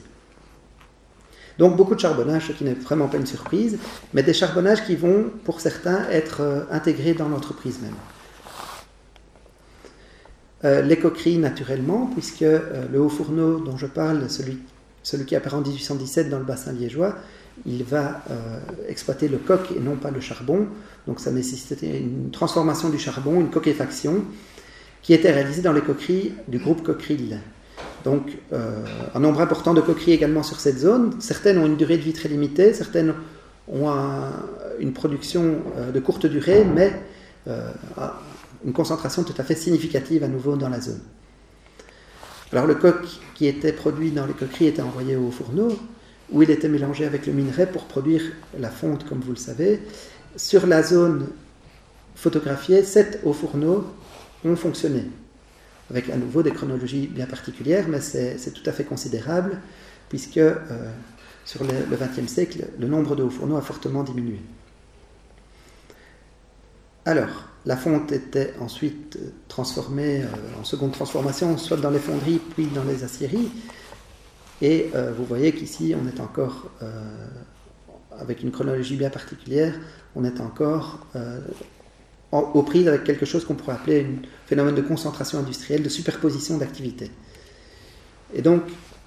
D: Donc beaucoup de charbonnage, ce qui n'est vraiment pas une surprise, mais des charbonnages qui vont, pour certains, être euh, intégrés dans l'entreprise même. Euh, les coqueries, naturellement, puisque euh, le haut fourneau dont je parle, celui, qui apparaît en 1817 dans le bassin liégeois, il va exploiter le coq et non pas le charbon. Donc ça nécessitait une transformation du charbon, une coquéfaction, qui était réalisée dans les coqueries du groupe Coqueril. Donc, euh, un nombre important de coqueries également sur cette zone. Certaines ont une durée de vie très limitée, certaines ont une production de courte durée, mais une concentration tout à fait significative à nouveau dans la zone. Alors le coq qui était produit dans les coqueries était envoyé au fourneau, où il était mélangé avec le minerai pour produire la fonte, comme vous le savez. Sur la zone photographiée, sept hauts fourneaux ont fonctionné, avec à nouveau des chronologies bien particulières, mais c'est tout à fait considérable, puisque euh, sur le XXe siècle, le nombre de hauts fourneaux a fortement diminué. Alors, la fonte était ensuite transformée euh, en seconde transformation, soit dans les fonderies, puis dans les aciéries. Et euh, vous voyez qu'ici, on est encore, avec une chronologie bien particulière, on est encore aux prises avec quelque chose qu'on pourrait appeler un phénomène de concentration industrielle, de superposition d'activités. Et donc,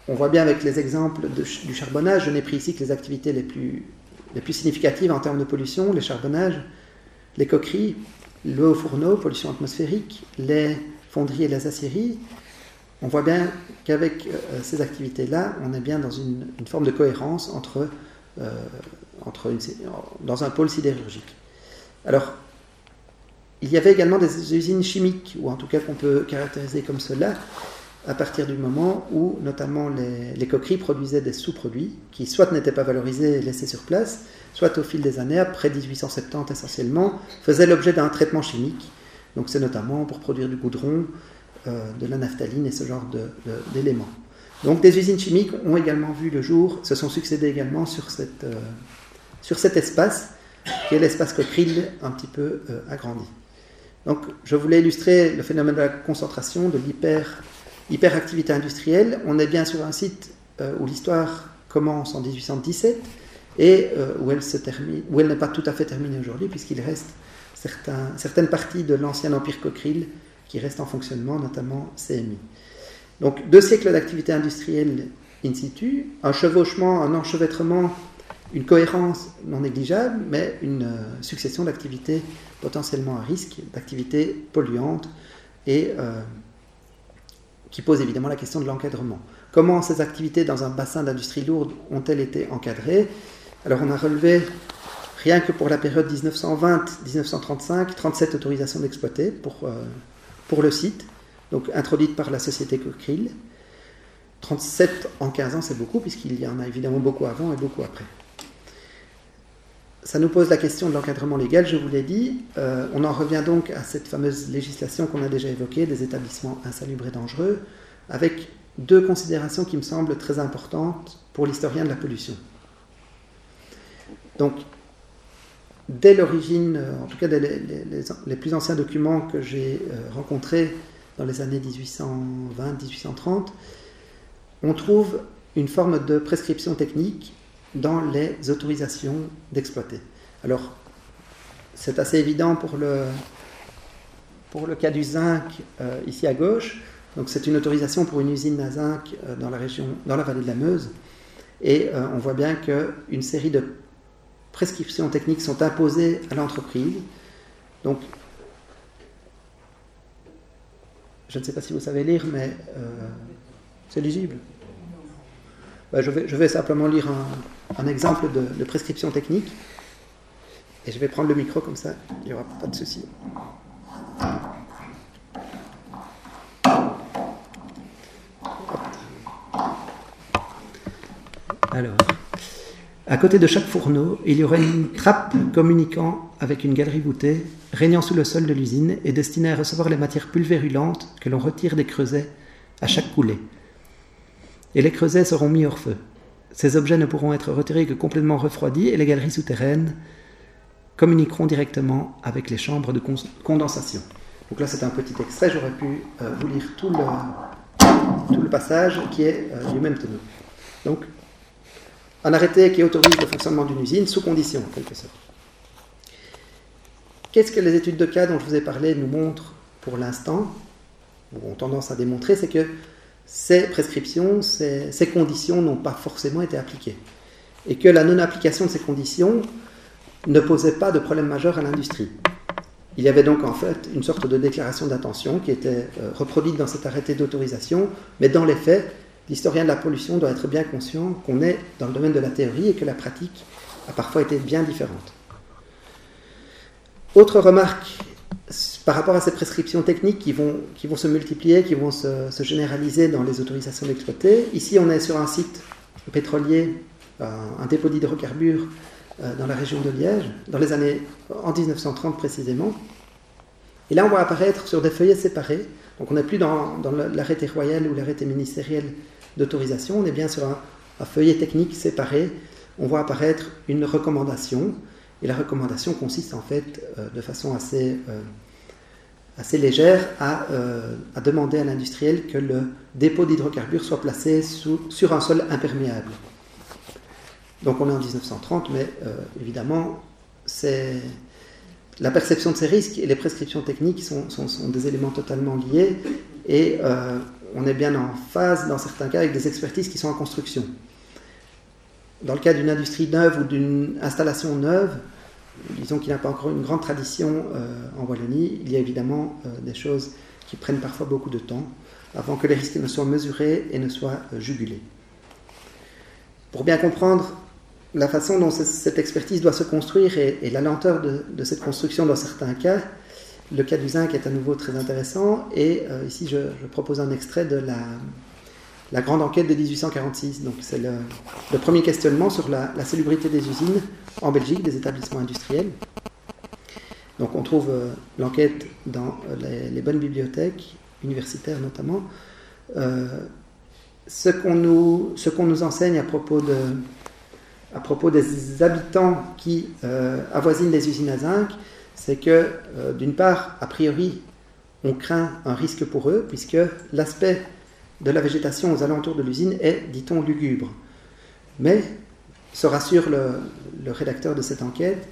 D: on voit bien avec les exemples du charbonnage, je n'ai pris ici que les activités les plus, les plus significatives en termes de pollution, les charbonnages, les coqueries, le haut fourneau, pollution atmosphérique, les fonderies et les aciéries, on voit bien qu'avec euh, ces activités-là, on est bien dans une, forme de cohérence entre, euh, entre dans un pôle sidérurgique. Alors, il y avait également des usines chimiques, ou en tout cas qu'on peut caractériser comme cela, à partir du moment où notamment les, coqueries produisaient des sous-produits qui soit n'étaient pas valorisés et laissés sur place, soit au fil des années, après 1870 essentiellement, faisaient l'objet d'un traitement chimique. Donc c'est notamment pour produire du goudron, euh, de la naphtaline et ce genre d'éléments. Donc des usines chimiques ont également vu le jour, se sont succédées également sur, cette, euh, sur cet espace, qui est l'espace Cochrane un petit peu euh, agrandi. Donc je voulais illustrer le phénomène de la concentration, de l'hyper, hyperactivité industrielle. On est bien sur un site où l'histoire commence en 1817 et euh, où elle n'est pas tout à fait terminée aujourd'hui, puisqu'il reste certaines parties de l'ancien empire Cockrill qui restent en fonctionnement, notamment CMI. Donc deux siècles d'activité industrielle in situ, un chevauchement, un enchevêtrement, une cohérence non négligeable, mais une euh, succession d'activités potentiellement à risque, d'activités polluantes et euh, qui pose évidemment la question de l'encadrement. Comment ces activités dans un bassin d'industrie lourde ont-elles été encadrées? Alors on a relevé, rien que pour la période 1920-1935, 37 autorisations d'exploiter pour, euh, pour le site, donc introduites par la société Cockrill. 37 en 15 ans, c'est beaucoup, puisqu'il y en a évidemment beaucoup avant et beaucoup après. Ça nous pose la question de l'encadrement légal, je vous l'ai dit. Euh, on en revient donc à cette fameuse législation qu'on a déjà évoquée, des établissements insalubres et dangereux, avec deux considérations qui me semblent très importantes pour l'historien de la pollution. Donc, dès l'origine, euh, en tout cas dès les, plus anciens documents que j'ai euh, rencontrés dans les années 1820-1830, on trouve une forme de prescription technique dans les autorisations d'exploiter. Alors, c'est assez évident pour le, pour le cas du zinc euh, ici à gauche. Donc, c'est une autorisation pour une usine à zinc dans la région, dans la vallée de la Meuse. Et on voit bien qu'une série de prescriptions techniques sont imposées à l'entreprise. Donc, je ne sais pas si vous savez lire, mais euh, c'est lisible. Ben, je, vais, simplement lire un, exemple de, de, prescription technique. Et je vais prendre le micro comme ça, il n'y aura pas de souci. Alors. À côté de chaque fourneau, il y aurait une trappe communiquant avec une galerie voûtée, régnant sous le sol de l'usine et destinée à recevoir les matières pulvérulentes que l'on retire des creusets à chaque coulée. Et les creusets seront mis hors feu. Ces objets ne pourront être retirés que complètement refroidis et les galeries souterraines communiqueront directement avec les chambres de condensation. Donc là, c'est un petit extrait, j'aurais pu euh, vous lire tout le, passage qui est euh, du même tenue. Donc, un arrêté qui autorise le fonctionnement d'une usine sous condition, en quelque sorte. Qu'est-ce que les études de cas dont je vous ai parlé nous montrent pour l'instant, ou ont tendance à démontrer, c'est que ces prescriptions, ces, conditions n'ont pas forcément été appliquées. Et que la non-application de ces conditions ne posait pas de problème majeur à l'industrie. Il y avait donc en fait une sorte de déclaration d'intention qui était euh, reproduite dans cet arrêté d'autorisation, mais dans les faits, l'historien de la pollution doit être bien conscient qu'on est dans le domaine de la théorie et que la pratique a parfois été bien différente. Autre remarque par rapport à ces prescriptions techniques qui vont, se multiplier, qui vont se, généraliser dans les autorisations d'exploiter. Ici, on est sur un site pétrolier, un dépôt d'hydrocarbures euh, dans la région de Liège, dans les années en 1930 précisément. Et là, on voit apparaître sur des feuillets séparés. Donc, on n'est plus dans, l'arrêté royal ou l'arrêté ministériel d'autorisation, on est bien sur un, feuillet technique séparé. On voit apparaître une recommandation et la recommandation consiste en fait, euh, de façon assez, euh, assez légère, euh, à, demander à l'industriel que le dépôt d'hydrocarbures soit placé sur un sol imperméable. Donc on est en 1930, mais évidemment, c'est la perception de ces risques et les prescriptions techniques sont, des éléments totalement liés et on est bien en phase, dans certains cas, avec des expertises qui sont en construction. Dans le cas d'une industrie neuve ou d'une installation neuve, disons qu'il n'y a pas encore une grande tradition euh, en Wallonie, il y a évidemment euh, des choses qui prennent parfois beaucoup de temps avant que les risques ne soient mesurés et ne soient euh, jugulés. Pour bien comprendre la façon dont cette expertise doit se construire et, la lenteur de, cette construction dans certains cas, le cas du zinc est à nouveau très intéressant et ici je, propose un extrait de la, la grande enquête de 1846. Donc c'est le, premier questionnement sur la, salubrité des usines en Belgique, des établissements industriels. Donc on trouve euh, l'enquête dans euh, les, bonnes bibliothèques, universitaires notamment. Euh, ce qu'on nous, enseigne à propos des habitants qui avoisinent les usines à zinc, c'est que d'une part, a priori, on craint un risque pour eux, puisque l'aspect de la végétation aux alentours de l'usine est, dit-on, lugubre. Mais, se rassure le, rédacteur de cette enquête,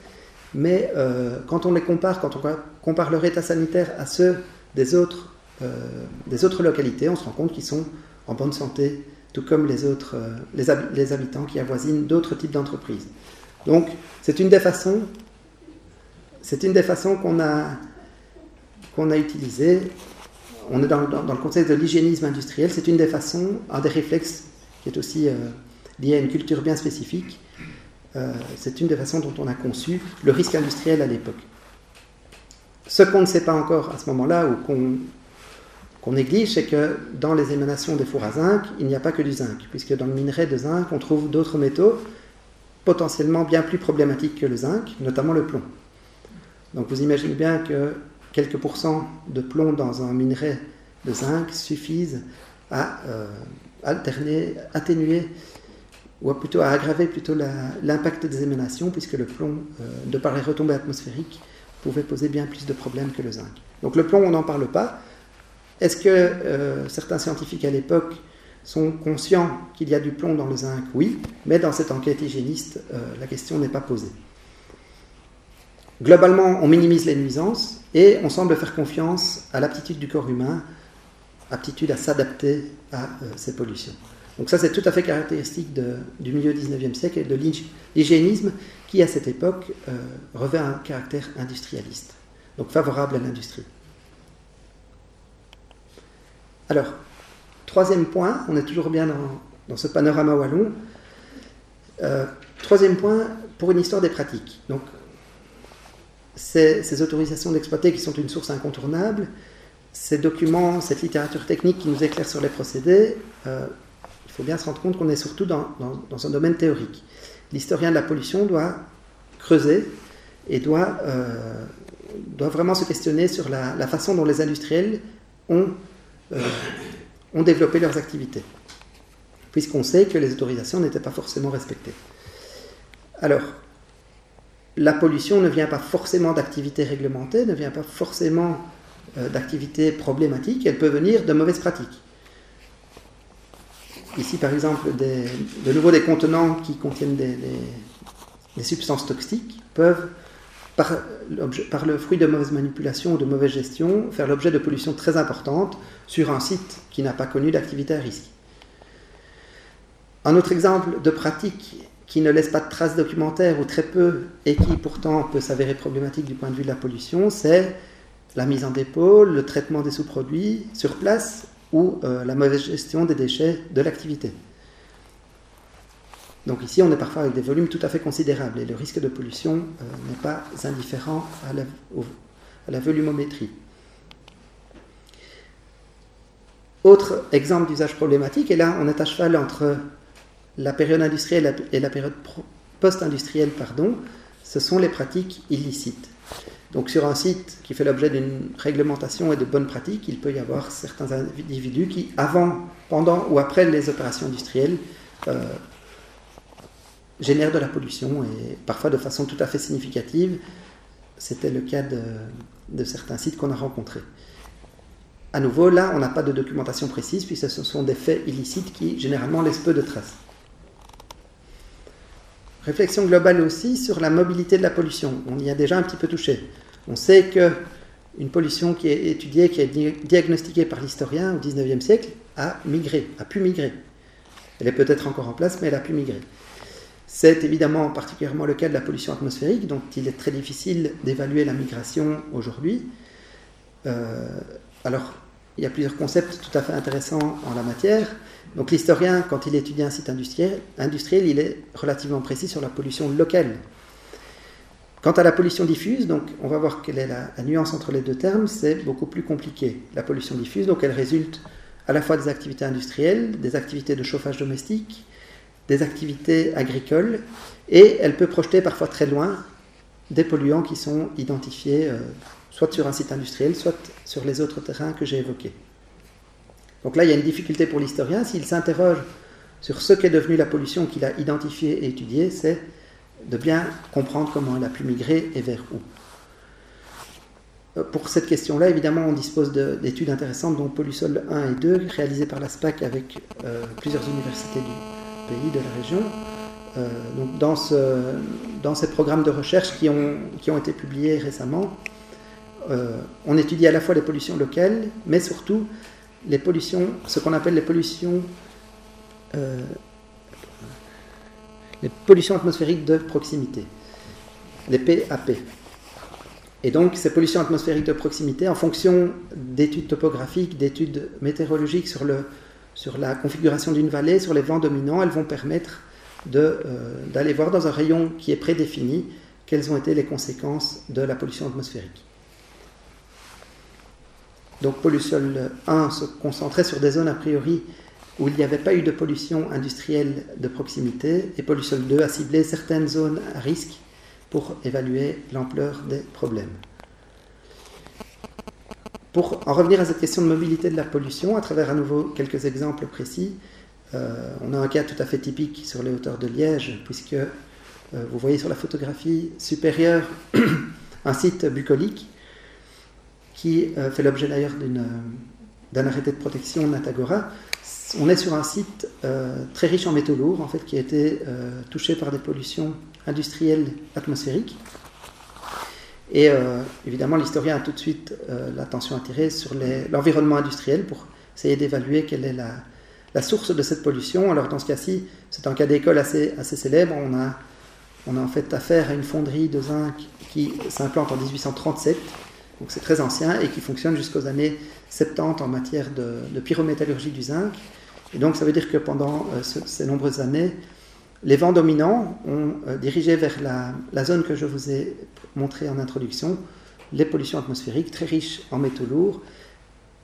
D: mais euh, quand on les compare, quand on compare leur état sanitaire à ceux des autres, euh, des autres localités, on se rend compte qu'ils sont en bonne santé, tout comme les euh, habitants qui avoisinent d'autres types d'entreprises. Donc, c'est une des façons, qu'on a utilisées on est dans, le contexte de l'hygiénisme industriel. C'est une des façons, un des réflexes qui est aussi euh, lié à une culture bien spécifique. Euh, c'est une des façons dont on a conçu le risque industriel à l'époque. Ce qu'on ne sait pas encore à ce moment-là, ou qu'on néglige, c'est que dans les émanations des fours à zinc, il n'y a pas que du zinc, puisque dans le minerai de zinc, on trouve d'autres métaux potentiellement bien plus problématiques que le zinc, notamment le plomb. Donc vous imaginez bien que quelques pourcents de plomb dans un minerai de zinc suffisent à euh, alterner, atténuer ou plutôt à aggraver plutôt l'impact des émanations puisque le plomb, euh, de par les retombées atmosphériques, pouvait poser bien plus de problèmes que le zinc. Donc le plomb, on n'en parle pas. Est-ce que euh, certains scientifiques à l'époque sont conscients qu'il y a du plomb dans le zinc? Oui, mais dans cette enquête hygiéniste, la question n'est pas posée. Globalement, on minimise les nuisances et on semble faire confiance à l'aptitude du corps humain, aptitude à s'adapter à euh, ces pollutions. Donc ça, c'est tout à fait caractéristique du milieu 19e siècle et de l'hygiénisme qui, à cette époque, euh, revêt un caractère industrialiste, donc favorable à l'industrie. Alors, troisième point, on est toujours bien dans, ce panorama wallon. Euh, troisième point, pour une histoire des pratiques. Donc, ces, autorisations d'exploiter qui sont une source incontournable, ces documents, cette littérature technique qui nous éclaire sur les procédés, euh, il faut bien se rendre compte qu'on est surtout dans, un domaine théorique. L'historien de la pollution doit creuser et doit, euh, doit vraiment se questionner sur la, façon dont les industriels ont, euh, ont développé leurs activités, puisqu'on sait que les autorisations n'étaient pas forcément respectées. Alors, la pollution ne vient pas forcément d'activités réglementées, ne vient pas forcément euh, d'activités problématiques, elle peut venir de mauvaises pratiques. Ici, par exemple, de nouveau des contenants qui contiennent des, substances toxiques peuvent, par, le fruit de mauvaise manipulation ou de mauvaise gestion, faire l'objet de pollutions très importantes sur un site qui n'a pas connu d'activité à risque. Un autre exemple de pratique qui ne laisse pas de traces documentaires ou très peu et qui pourtant peut s'avérer problématique du point de vue de la pollution, c'est la mise en dépôt, le traitement des sous-produits sur place ou euh, la mauvaise gestion des déchets de l'activité. Donc ici, on est parfois avec des volumes tout à fait considérables et le risque de pollution n'est pas indifférent à la volumométrie. Autre exemple d'usage problématique, et là on est à cheval entre la période industrielle et la période post-industrielle, pardon, ce sont les pratiques illicites. Donc sur un site qui fait l'objet d'une réglementation et de bonnes pratiques, il peut y avoir certains individus qui, avant, pendant ou après les opérations industrielles, euh, génèrent de la pollution et parfois de façon tout à fait significative. C'était le cas de, de certains sites qu'on a rencontrés. À nouveau, là, on n'a pas de documentation précise, puisque ce sont des faits illicites qui généralement laissent peu de traces. Réflexion globale aussi sur la mobilité de la pollution. On y a déjà un petit peu touché. On sait que une pollution qui est étudiée, qui est diagnostiquée par l'historien au XIXe siècle, a migré, a pu migrer. Elle est peut-être encore en place, mais elle a pu migrer. C'est évidemment particulièrement le cas de la pollution atmosphérique, dont il est très difficile d'évaluer la migration aujourd'hui. Euh, alors, il y a plusieurs concepts tout à fait intéressants en la matière. Donc l'historien, quand il étudie un site industriel, il est relativement précis sur la pollution locale. Quant à la pollution diffuse, on va voir quelle est la, nuance entre les deux termes, c'est beaucoup plus compliqué. La pollution diffuse, donc elle résulte à la fois des activités industrielles, des activités de chauffage domestique, des activités agricoles, et elle peut projeter parfois très loin des polluants qui sont identifiés euh, soit sur un site industriel, soit sur les autres terrains que j'ai évoqués. Donc là, il y a une difficulté pour l'historien. S'il s'interroge sur ce qu'est devenu la pollution qu'il a identifiée et étudiée, c'est de bien comprendre comment elle a pu migrer et vers où. Euh, pour cette question-là, évidemment, on dispose d'études intéressantes, dont Pollusol 1 et 2, réalisées par la SPAC avec euh, plusieurs universités du pays, de la région. Euh, dans, ce, ces programmes de recherche qui ont été publiés récemment, euh, on étudie à la fois les pollutions locales, mais surtout les pollutions, ce qu'on appelle les pollutions, euh, les pollutions atmosphériques de proximité, les PAP. Et donc ces pollutions atmosphériques de proximité, en fonction d'études topographiques, d'études météorologiques sur, la configuration d'une vallée, sur les vents dominants, elles vont permettre euh, d'aller voir dans un rayon qui est prédéfini quelles ont été les conséquences de la pollution atmosphérique. Donc Pollusol 1 se concentrait sur des zones a priori où il n'y avait pas eu de pollution industrielle de proximité, et Pollusol 2 a ciblé certaines zones à risque pour évaluer l'ampleur des problèmes. Pour en revenir à cette question de mobilité de la pollution, à travers à nouveau quelques exemples précis, euh, on a un cas tout à fait typique sur les hauteurs de Liège, puisque euh, vous voyez sur la photographie supérieure un site bucolique qui euh, fait l'objet d'ailleurs d'un arrêté de protection Natagora. On est sur un site euh, très riche en métaux lourds, en fait, qui a été euh, touché par des pollutions industrielles atmosphériques. Et évidemment, l'historien a tout de suite l'attention attirée sur l'environnement industriel pour essayer d'évaluer quelle est la, la, source de cette pollution. Alors, dans ce cas-ci, c'est un cas d'école assez, assez célèbre. On a, on a en fait affaire à une fonderie de zinc qui s'implante en 1837 donc c'est très ancien et qui fonctionne jusqu'aux années 70 en matière de, pyrométallurgie du zinc. Et donc ça veut dire que pendant euh, ces nombreuses années, les vents dominants ont euh, dirigé vers la, zone que je vous ai montrée en introduction, les pollutions atmosphériques très riches en métaux lourds.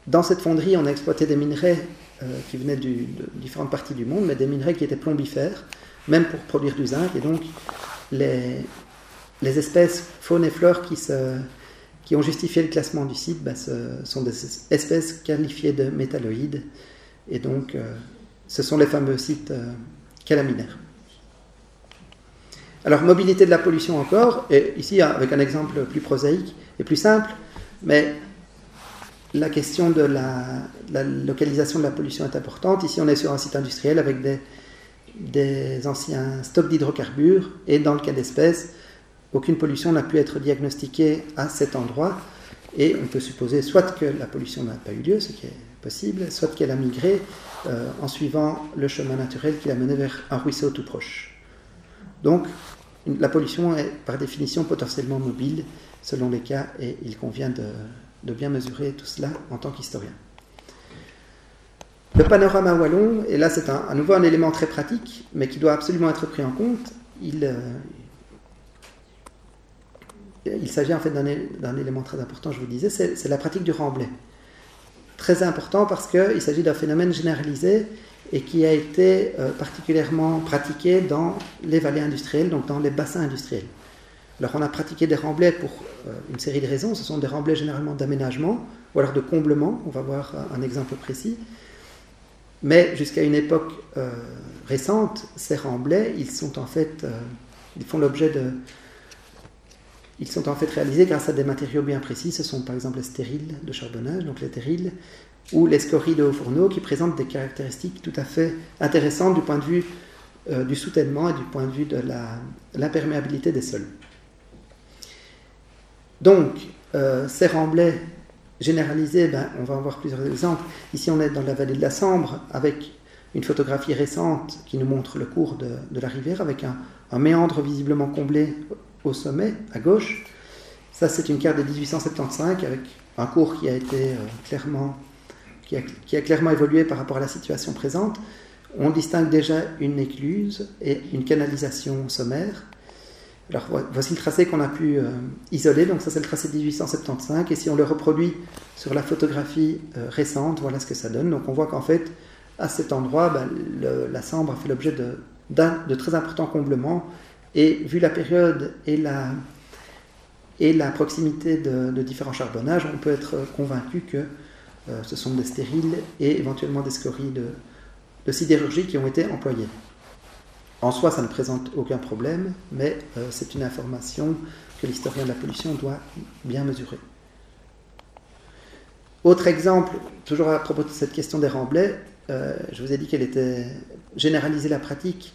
D: Dans cette fonderie, on a exploité des minerais euh, qui venaient de différentes parties du monde, mais des minerais qui étaient plombifères, même pour produire du zinc. Et donc les, espèces faune et fleurs qui se qui ont justifié le classement du site bah, ce sont des espèces qualifiées de métalloïdes. Et donc, euh, ce sont les fameux sites euh, calaminaires. Alors, mobilité de la pollution encore, et ici avec un exemple plus prosaïque et plus simple, mais la question de la, localisation de la pollution est importante. Ici, on est sur un site industriel avec des, des anciens stocks d'hydrocarbures, et dans le cas d'espèces, aucune pollution n'a pu être diagnostiquée à cet endroit. Et on peut supposer soit que la pollution n'a pas eu lieu, ce qui est possible, soit qu'elle a migré euh, en suivant le chemin naturel qui l'a mené vers un ruisseau tout proche. Donc, la pollution est par définition potentiellement mobile selon les cas et il convient de, bien mesurer tout cela en tant qu'historien. Le panorama wallon, et là c'est à nouveau un élément très pratique, mais qui doit absolument être pris en compte, euh, il s'agit en fait d'un élément très important, je vous disais, c'est la pratique du remblai. Très important parce qu'il s'agit d'un phénomène généralisé et qui a été euh, particulièrement pratiqué dans les vallées industrielles, donc dans les bassins industriels. Alors on a pratiqué des remblais pour euh, une série de raisons. Ce sont des remblais généralement d'aménagement ou alors de comblement. On va voir un exemple précis. Mais jusqu'à une époque euh, récente, ces remblais, ils sont en fait, ils font l'objet de, ils sont en fait réalisés grâce à des matériaux bien précis. Ce sont par exemple les stériles de charbonnage, donc les terrils, ou les scories de haut fourneau qui présentent des caractéristiques tout à fait intéressantes du point de vue euh, du soutènement et du point de vue de l'imperméabilité des sols. Donc, euh, ces remblais généralisés, ben, on va en voir plusieurs exemples. Ici, on est dans la vallée de la Sambre avec une photographie récente qui nous montre le cours de, la rivière avec un, un méandre visiblement comblé au sommet, à gauche. Ça, c'est une carte de 1875 avec un cours qui a été euh, clairement, qui a, clairement évolué par rapport à la situation présente. On distingue déjà une écluse et une canalisation sommaire. Alors voici le tracé qu'on a pu euh, isoler. Donc ça, c'est le tracé de 1875. Et si on le reproduit sur la photographie euh, récente, voilà ce que ça donne. Donc on voit qu'en fait, à cet endroit, ben, la Sambre a fait l'objet de très importants comblements et vu la période et la, et la proximité de, différents charbonnages, on peut être convaincu que euh, ce sont des stériles et éventuellement des scories de, sidérurgie qui ont été employées. En soi, ça ne présente aucun problème, mais euh, c'est une information que l'historien de la pollution doit bien mesurer. Autre exemple, toujours à propos de cette question des remblais, euh, je vous ai dit qu'elle était généralisée la pratique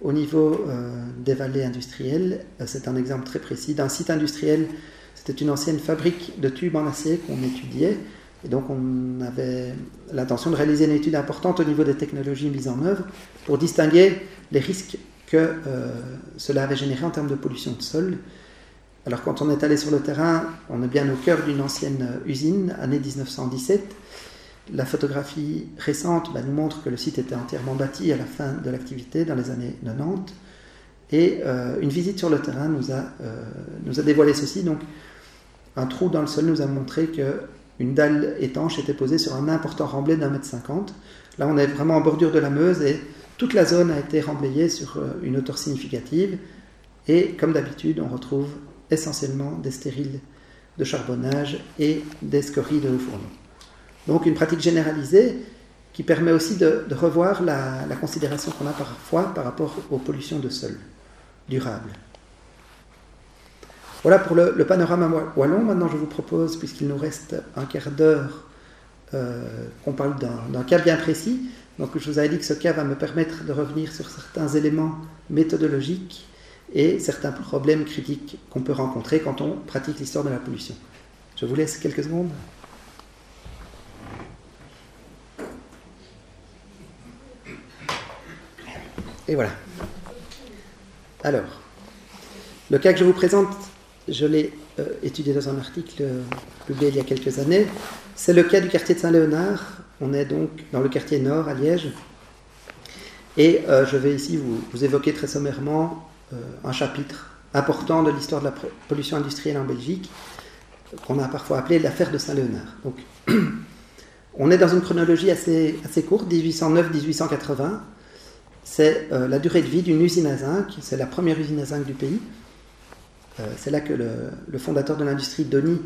D: au niveau euh, des vallées industrielles, euh, c'est un exemple très précis d'un site industriel. C'était une ancienne fabrique de tubes en acier qu'on étudiait. Et donc on avait l'intention de réaliser une étude importante au niveau des technologies mises en œuvre pour distinguer les risques que euh, cela avait généré en termes de pollution de sol. Alors quand on est allé sur le terrain, on est bien au cœur d'une ancienne usine, année 1917. La photographie récente bah, nous montre que le site était entièrement bâti à la fin de l'activité, dans les années 90. Et euh, une visite sur le terrain nous a, euh, nous a dévoilé ceci. Donc, un trou dans le sol nous a montré qu'une dalle étanche était posée sur un important remblai d'un mètre cinquante. Là, on est vraiment en bordure de la Meuse et toute la zone a été remblayée sur euh, une hauteur significative. Et comme d'habitude, on retrouve essentiellement des stériles de charbonnage et des scories de haut fourneau. Donc une pratique généralisée qui permet aussi de, revoir la, considération qu'on a parfois par rapport aux pollutions de sol durables. Voilà pour le, panorama wallon. Maintenant, je vous propose, puisqu'il nous reste un quart d'heure, euh, qu'on parle d'un cas bien précis. Donc, je vous avais dit que ce cas va me permettre de revenir sur certains éléments méthodologiques et certains problèmes critiques qu'on peut rencontrer quand on pratique l'histoire de la pollution. Je vous laisse quelques secondes. Et voilà. Alors, le cas que je vous présente, je l'ai euh, étudié dans un article euh, publié il y a quelques années. C'est le cas du quartier de Saint-Léonard. On est donc dans le quartier nord à Liège. Et euh, je vais ici vous, vous évoquer très sommairement un chapitre important de l'histoire de la pollution industrielle en Belgique, qu'on a parfois appelé l'affaire de Saint-Léonard. Donc, on est dans une chronologie assez, assez courte, 1809-1880 c'est euh, la durée de vie d'une usine à zinc. C'est la première usine à zinc du pays. Euh, c'est là que le, fondateur de l'industrie, Denis,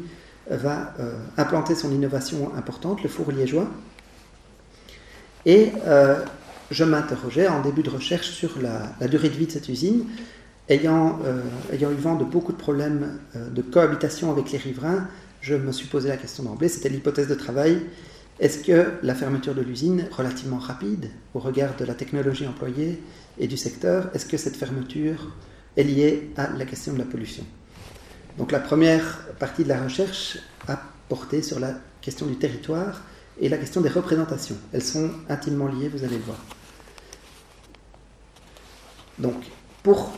D: va euh, implanter son innovation importante, le four liégeois. Et je m'interrogeais en début de recherche sur la, durée de vie de cette usine, ayant, ayant eu vent de beaucoup de problèmes de cohabitation avec les riverains. Je me suis posé la question d'emblée, c'était l'hypothèse de travail est-ce que la fermeture de l'usine, relativement rapide au regard de la technologie employée et du secteur, est-ce que cette fermeture est liée à la question de la pollution? Donc la première partie de la recherche a porté sur la question du territoire et la question des représentations. Elles sont intimement liées, vous allez le voir. Donc, pour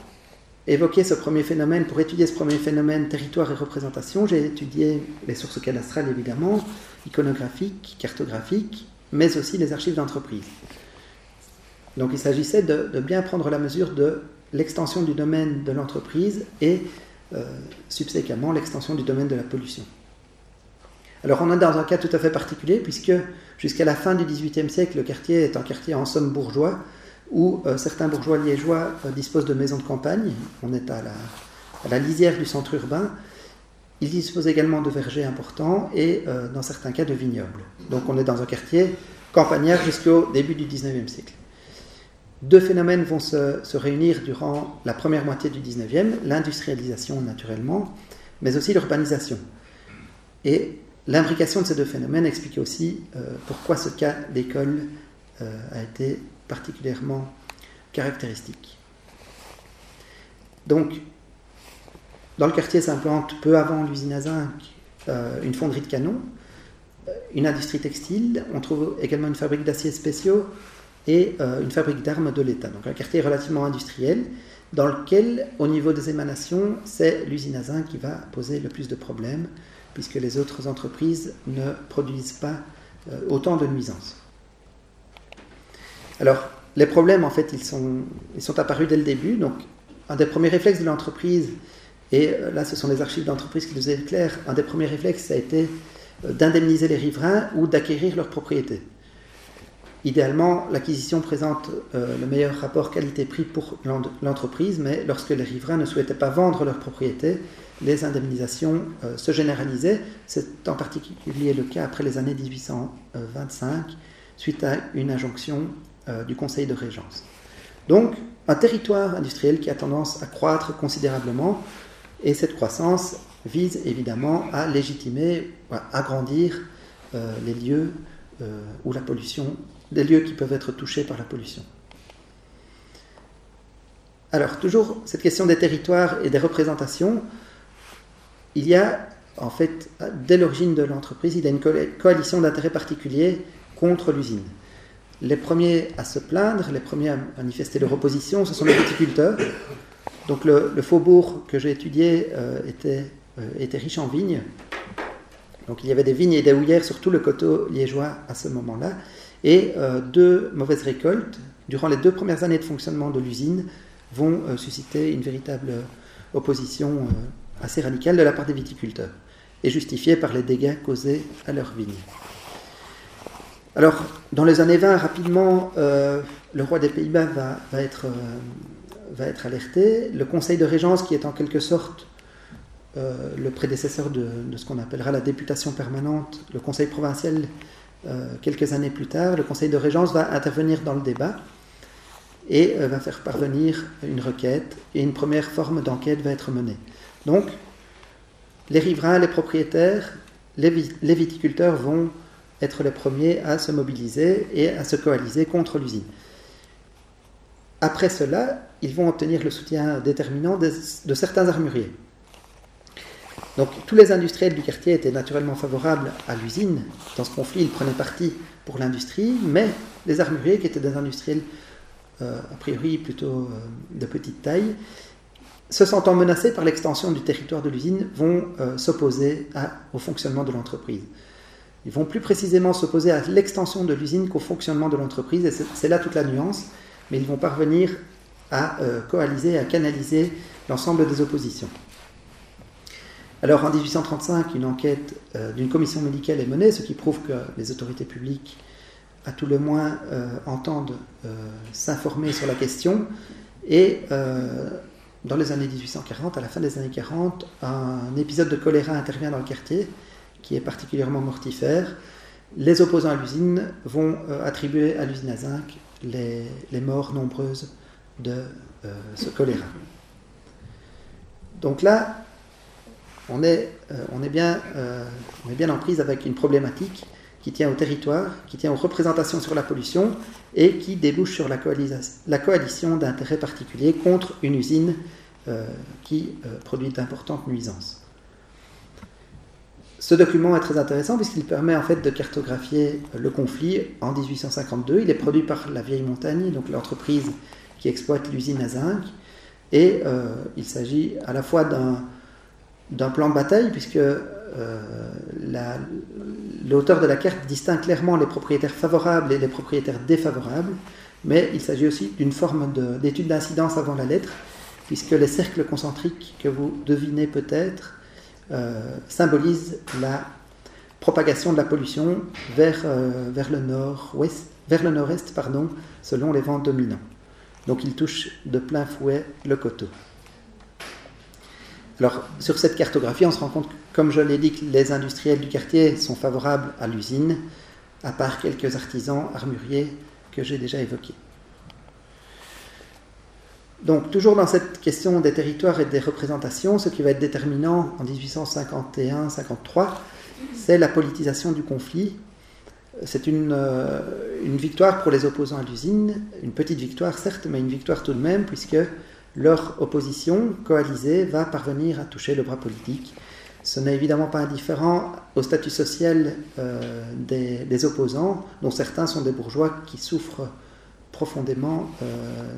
D: évoquer ce premier phénomène, pour étudier ce premier phénomène territoire et représentation, j'ai étudié les sources cadastrales évidemment, iconographiques, cartographiques, mais aussi les archives d'entreprise. Donc il s'agissait de, bien prendre la mesure de l'extension du domaine de l'entreprise et euh, subséquemment l'extension du domaine de la pollution. Alors on est dans un cas tout à fait particulier puisque jusqu'à la fin du XVIIIe siècle, le quartier est un quartier en somme bourgeois où euh, certains bourgeois liégeois euh, disposent de maisons de campagne. On est à la, à la lisière du centre urbain. Ils disposent également de vergers importants et dans certains cas de vignobles. Donc on est dans un quartier campagnard jusqu'au début du XIXe siècle. Deux phénomènes vont se, réunir durant la première moitié du 19e, l'industrialisation naturellement, mais aussi l'urbanisation. Et l'imbrication de ces deux phénomènes explique aussi euh, pourquoi ce cas d'école euh, a été particulièrement caractéristique. Donc, dans le quartier s'implante peu avant l'usine à zinc euh, une fonderie de canons, une industrie textile, on trouve également une fabrique d'aciers spéciaux, et euh, une fabrique d'armes de l'État. Donc un quartier relativement industriel dans lequel, au niveau des émanations, c'est l'usine à zinc qui va poser le plus de problèmes, puisque les autres entreprises ne produisent pas euh, autant de nuisances. Alors, les problèmes, en fait, ils sont, ils sont apparus dès le début. Donc, un des premiers réflexes de l'entreprise, et euh, là, ce sont les archives d'entreprise qui nous éclairent, un des premiers réflexes, ça a été d'indemniser les riverains ou d'acquérir leurs propriétés. Idéalement, l'acquisition présente euh, le meilleur rapport qualité-prix pour l'entreprise, mais lorsque les riverains ne souhaitaient pas vendre leur propriété, les indemnisations euh, se généralisaient. C'est en particulier le cas après les années 1825, suite à une injonction euh, du Conseil de Régence. Donc, un territoire industriel qui a tendance à croître considérablement, et cette croissance vise évidemment à légitimer, à agrandir les lieux où la pollution des lieux qui peuvent être touchés par la pollution. Alors, toujours cette question des territoires et des représentations, il y a, en fait, dès l'origine de l'entreprise, il y a une coalition d'intérêts particuliers contre l'usine. Les premiers à se plaindre, les premiers à manifester leur opposition, ce sont les viticulteurs. Donc le, faubourg que j'ai étudié euh, était, euh, était riche en vignes. Donc il y avait des vignes et des houillères sur tout le coteau liégeois à ce moment-là. Et euh, deux mauvaises récoltes, durant les deux premières années de fonctionnement de l'usine, vont susciter une véritable opposition assez radicale de la part des viticulteurs, et justifiée par les dégâts causés à leurs vignes. Alors, dans les années 20, rapidement, le roi des Pays-Bas va, être, va être alerté. Le conseil de régence, qui est en quelque sorte le prédécesseur de, de ce qu'on appellera la députation permanente, le conseil provincial euh, quelques années plus tard, le Conseil de Régence va intervenir dans le débat et euh, va faire parvenir une requête et une première forme d'enquête va être menée. Donc, les riverains, les propriétaires, les, viticulteurs vont être les premiers à se mobiliser et à se coaliser contre l'usine. Après cela, ils vont obtenir le soutien déterminant de certains armuriers. Donc tous les industriels du quartier étaient naturellement favorables à l'usine. Dans ce conflit, ils prenaient parti pour l'industrie, mais les armuriers, qui étaient des industriels euh, a priori plutôt euh, de petite taille, se sentant menacés par l'extension du territoire de l'usine, vont euh, s'opposer au fonctionnement de l'entreprise. Ils vont plus précisément s'opposer à l'extension de l'usine qu'au fonctionnement de l'entreprise, et c'est là toute la nuance, mais ils vont parvenir à coaliser, à canaliser l'ensemble des oppositions. Alors en 1835, une enquête euh, d'une commission médicale est menée, ce qui prouve que les autorités publiques, à tout le moins, euh, entendent euh, s'informer sur la question. Et dans les années 1840, à la fin des années 40, un épisode de choléra intervient dans le quartier, qui est particulièrement mortifère. Les opposants à l'usine vont attribuer à l'usine à zinc les, morts nombreuses de ce choléra. Donc là, on est, euh, euh, on est bien en prise avec une problématique qui tient au territoire, qui tient aux représentations sur la pollution et qui débouche sur la, coalition d'intérêts particuliers contre une usine euh, qui produit d'importantes nuisances. Ce document est très intéressant puisqu'il permet en fait de cartographier le conflit en 1852. Il est produit par la Vieille Montagne, donc l'entreprise qui exploite l'usine à zinc, et il s'agit à la fois d'un plan de bataille, puisque l'auteur de la carte distingue clairement les propriétaires favorables et les propriétaires défavorables, mais il s'agit aussi d'une forme d'étude d'incidence avant la lettre, puisque les cercles concentriques que vous devinez peut-être symbolisent la propagation de la pollution vers, euh, vers le nord-ouest, vers le nord-est, pardon, selon les vents dominants. Donc il touche de plein fouet le coteau. Alors sur cette cartographie, on se rend compte, comme je l'ai dit, les industriels du quartier sont favorables à l'usine, à part quelques artisans armuriers que j'ai déjà évoqués. Donc toujours dans cette question des territoires et des représentations, ce qui va être déterminant en 1851-53, c'est la politisation du conflit. C'est une, euh, une, victoire pour les opposants à l'usine, une petite victoire certes, mais une victoire tout de même, puisque leur opposition coalisée va parvenir à toucher le bras politique. Ce n'est évidemment pas indifférent au statut social euh, des, opposants, dont certains sont des bourgeois qui souffrent profondément euh,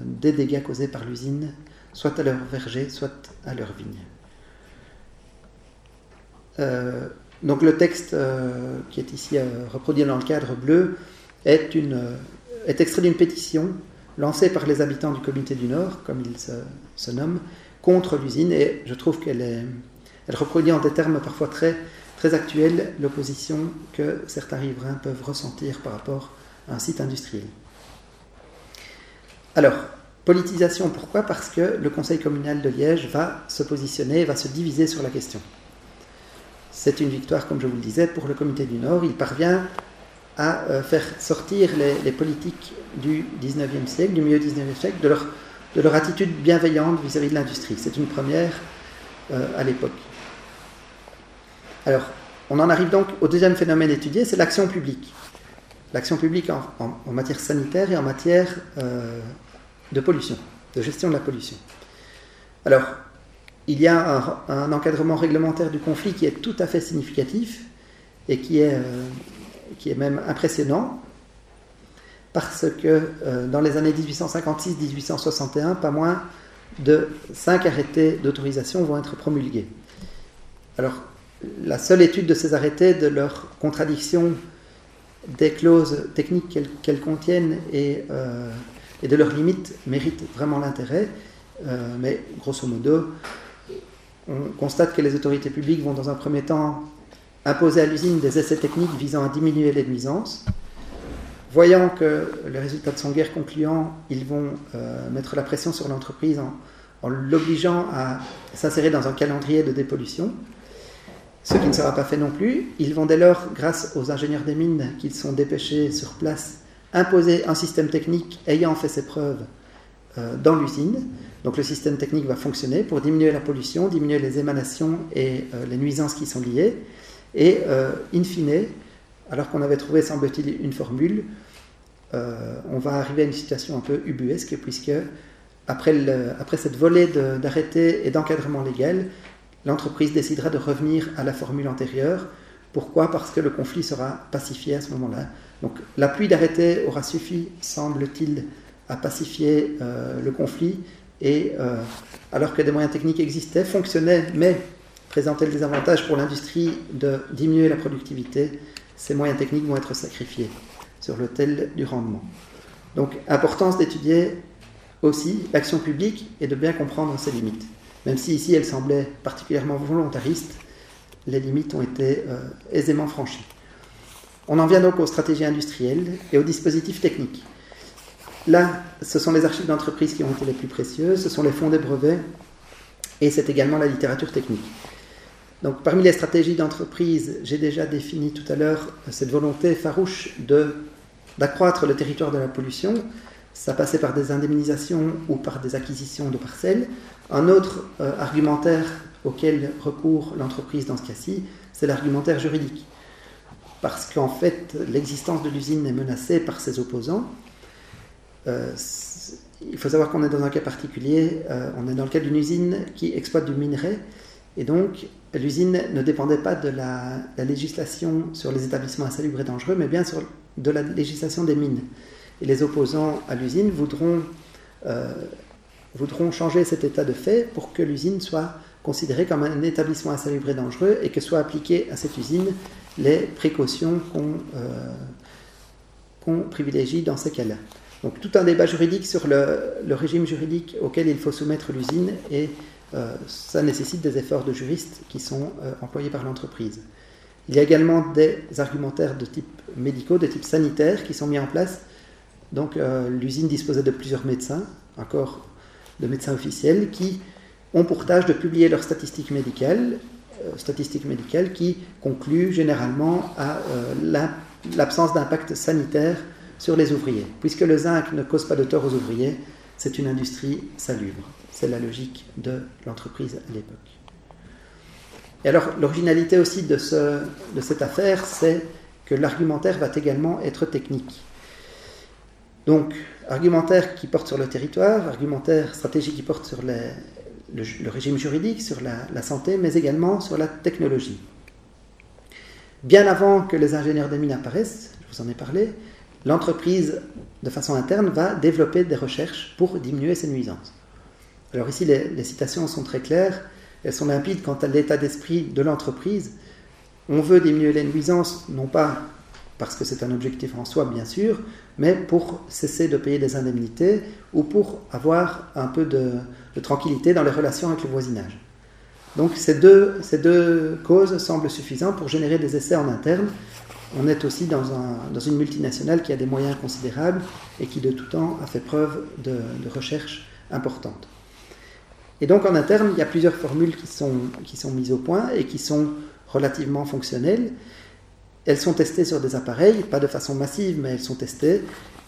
D: des dégâts causés par l'usine, soit à leur verger, soit à leur vigne. Donc le texte euh, qui est ici euh, reproduit dans le cadre bleu est, euh, extrait d'une pétition lancée par les habitants du comité du Nord, comme il se, nomme, contre l'usine, et je trouve qu'elle elle reproduit en des termes parfois très actuels l'opposition que certains riverains peuvent ressentir par rapport à un site industriel. Alors, politisation, pourquoi? Parce que le Conseil communal de Liège va se positionner, va se diviser sur la question. C'est une victoire, comme je vous le disais, pour le comité du Nord. Il parvient à euh, faire sortir les, politiques du 19e siècle, du milieu 19e siècle, de leur, de leur attitude bienveillante vis-à-vis de l'industrie. C'est une première euh, à l'époque. Alors, on en arrive donc au deuxième phénomène étudié, c'est l'action publique. L'action publique en, matière sanitaire et en matière euh, de pollution, de gestion de la pollution. Alors, il y a un, encadrement réglementaire du conflit qui est tout à fait significatif et qui est, euh, qui est même impressionnant parce que euh, dans les années 1856-1861, pas moins de cinq arrêtés d'autorisation vont être promulgués. Alors, la seule étude de ces arrêtés, de leur contradiction des clauses techniques qu'elles contiennent et, euh, et, de leurs limites mérite vraiment l'intérêt. mais grosso modo, on constate que les autorités publiques vont dans un premier temps imposer à l'usine des essais techniques visant à diminuer les nuisances. Voyant que les résultats sont guère concluants, ils vont euh, mettre la pression sur l'entreprise en, l'obligeant à s'insérer dans un calendrier de dépollution, ce qui ne sera pas fait non plus. Ils vont dès lors, grâce aux ingénieurs des mines qu'ils sont dépêchés sur place, imposer un système technique ayant fait ses preuves euh, dans l'usine, donc le système technique va fonctionner pour diminuer la pollution, diminuer les émanations et euh, les nuisances qui sont liées. Et euh, in fine, alors qu'on avait trouvé, semble-t-il, une formule, on va arriver à une situation un peu ubuesque, puisque après, après cette volée d'arrêtés et d'encadrement légal, l'entreprise décidera de revenir à la formule antérieure. Pourquoi? Parce que le conflit sera pacifié à ce moment-là. Donc la pluie d'arrêtés aura suffi, semble-t-il, à pacifier le conflit et euh, alors que des moyens techniques existaient, fonctionnaient, mais présentaient le désavantage pour l'industrie de diminuer la productivité, ces moyens techniques vont être sacrifiés sur l'autel du rendement. Donc, importance d'étudier aussi l'action publique et de bien comprendre ses limites. Même si ici elle semblait particulièrement volontariste, les limites ont été euh, aisément franchies. On en vient donc aux stratégies industrielles et aux dispositifs techniques. Là, ce sont les archives d'entreprise qui ont été les plus précieuses, ce sont les fonds des brevets, et c'est également la littérature technique. Donc, parmi les stratégies d'entreprise, j'ai déjà défini tout à l'heure cette volonté farouche d'accroître le territoire de la pollution. Ça passait par des indemnisations ou par des acquisitions de parcelles. Un autre euh, argumentaire auquel recourt l'entreprise dans ce cas-ci, c'est l'argumentaire juridique. Parce qu'en fait, l'existence de l'usine est menacée par ses opposants, euh, il faut savoir qu'on est dans un cas particulier, euh, on est dans le cas d'une usine qui exploite du minerai, et donc l'usine ne dépendait pas de la, législation sur les établissements insalubres et dangereux, mais bien de la législation des mines. Et les opposants à l'usine voudront, voudront changer cet état de fait pour que l'usine soit considéré comme un établissement insalubre et dangereux et que soient appliquées à cette usine les précautions qu'on qu'on privilégie dans ces cas-là. Donc tout un débat juridique sur le, régime juridique auquel il faut soumettre l'usine et euh, ça nécessite des efforts de juristes qui sont euh, employés par l'entreprise. Il y a également des argumentaires de type médicaux, de type sanitaire qui sont mis en place. Donc euh, l'usine disposait de plusieurs médecins, un corps de médecins officiels qui ont pour tâche de publier leurs statistiques médicales, statistiques médicales qui concluent généralement à l'absence d'impact sanitaire sur les ouvriers. Puisque le zinc ne cause pas de tort aux ouvriers, c'est une industrie salubre. C'est la logique de l'entreprise à l'époque. Et alors, l'originalité aussi de, de cette affaire, c'est que l'argumentaire va également être technique. Donc, argumentaire qui porte sur le territoire, argumentaire stratégique qui porte sur le, régime juridique, sur la, santé, mais également sur la technologie. Bien avant que les ingénieurs des mines apparaissent, je vous en ai parlé, l'entreprise, de façon interne, va développer des recherches pour diminuer ces nuisances. Alors ici, les, citations sont très claires, elles sont limpides quant à l'état d'esprit de l'entreprise. On veut diminuer les nuisances, non pas parce que c'est un objectif en soi, bien sûr, mais pour cesser de payer des indemnités ou pour avoir un peu de, tranquillité dans les relations avec le voisinage. Donc ces deux, ces deux causes semblent suffisantes pour générer des essais en interne on est aussi dans, une multinationale qui a des moyens considérables et qui de tout temps a fait preuve de, recherche importante. Et donc en interne, il y a plusieurs formules qui sont, qui sont mises au point et qui sont relativement fonctionnelles. Elles sont testées sur des appareils, pas de façon massive, mais elles sont testées.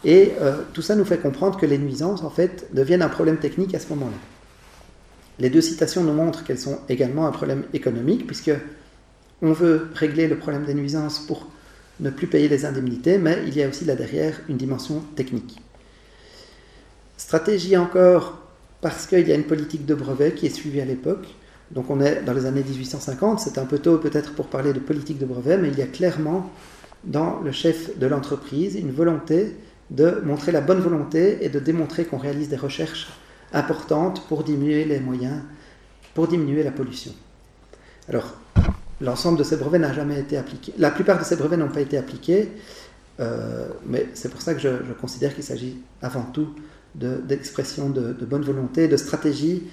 D: Et euh, tout ça nous fait comprendre que les nuisances, en fait, deviennent un problème technique à ce moment-là. Les deux citations nous montrent qu'elles sont également un problème économique, puisque on veut régler le problème des nuisances pour ne plus payer les indemnités, mais il y a aussi là derrière une dimension technique. Stratégie encore parce qu'il y a une politique de brevet qui est suivie à l'époque. Donc on est dans les années 1850, c'est un peu tôt peut-être pour parler de politique de brevet, mais il y a clairement dans le chef de l'entreprise une volonté de montrer la bonne volonté et de démontrer qu'on réalise des recherches importantes pour diminuer les moyens, pour diminuer la pollution. Alors, l'ensemble de ces brevets n'a jamais été appliqué. La plupart de ces brevets n'ont pas été appliqués, euh, mais c'est pour ça que je, considère qu'il s'agit avant tout d'expression de, de, bonne volonté, de stratégie,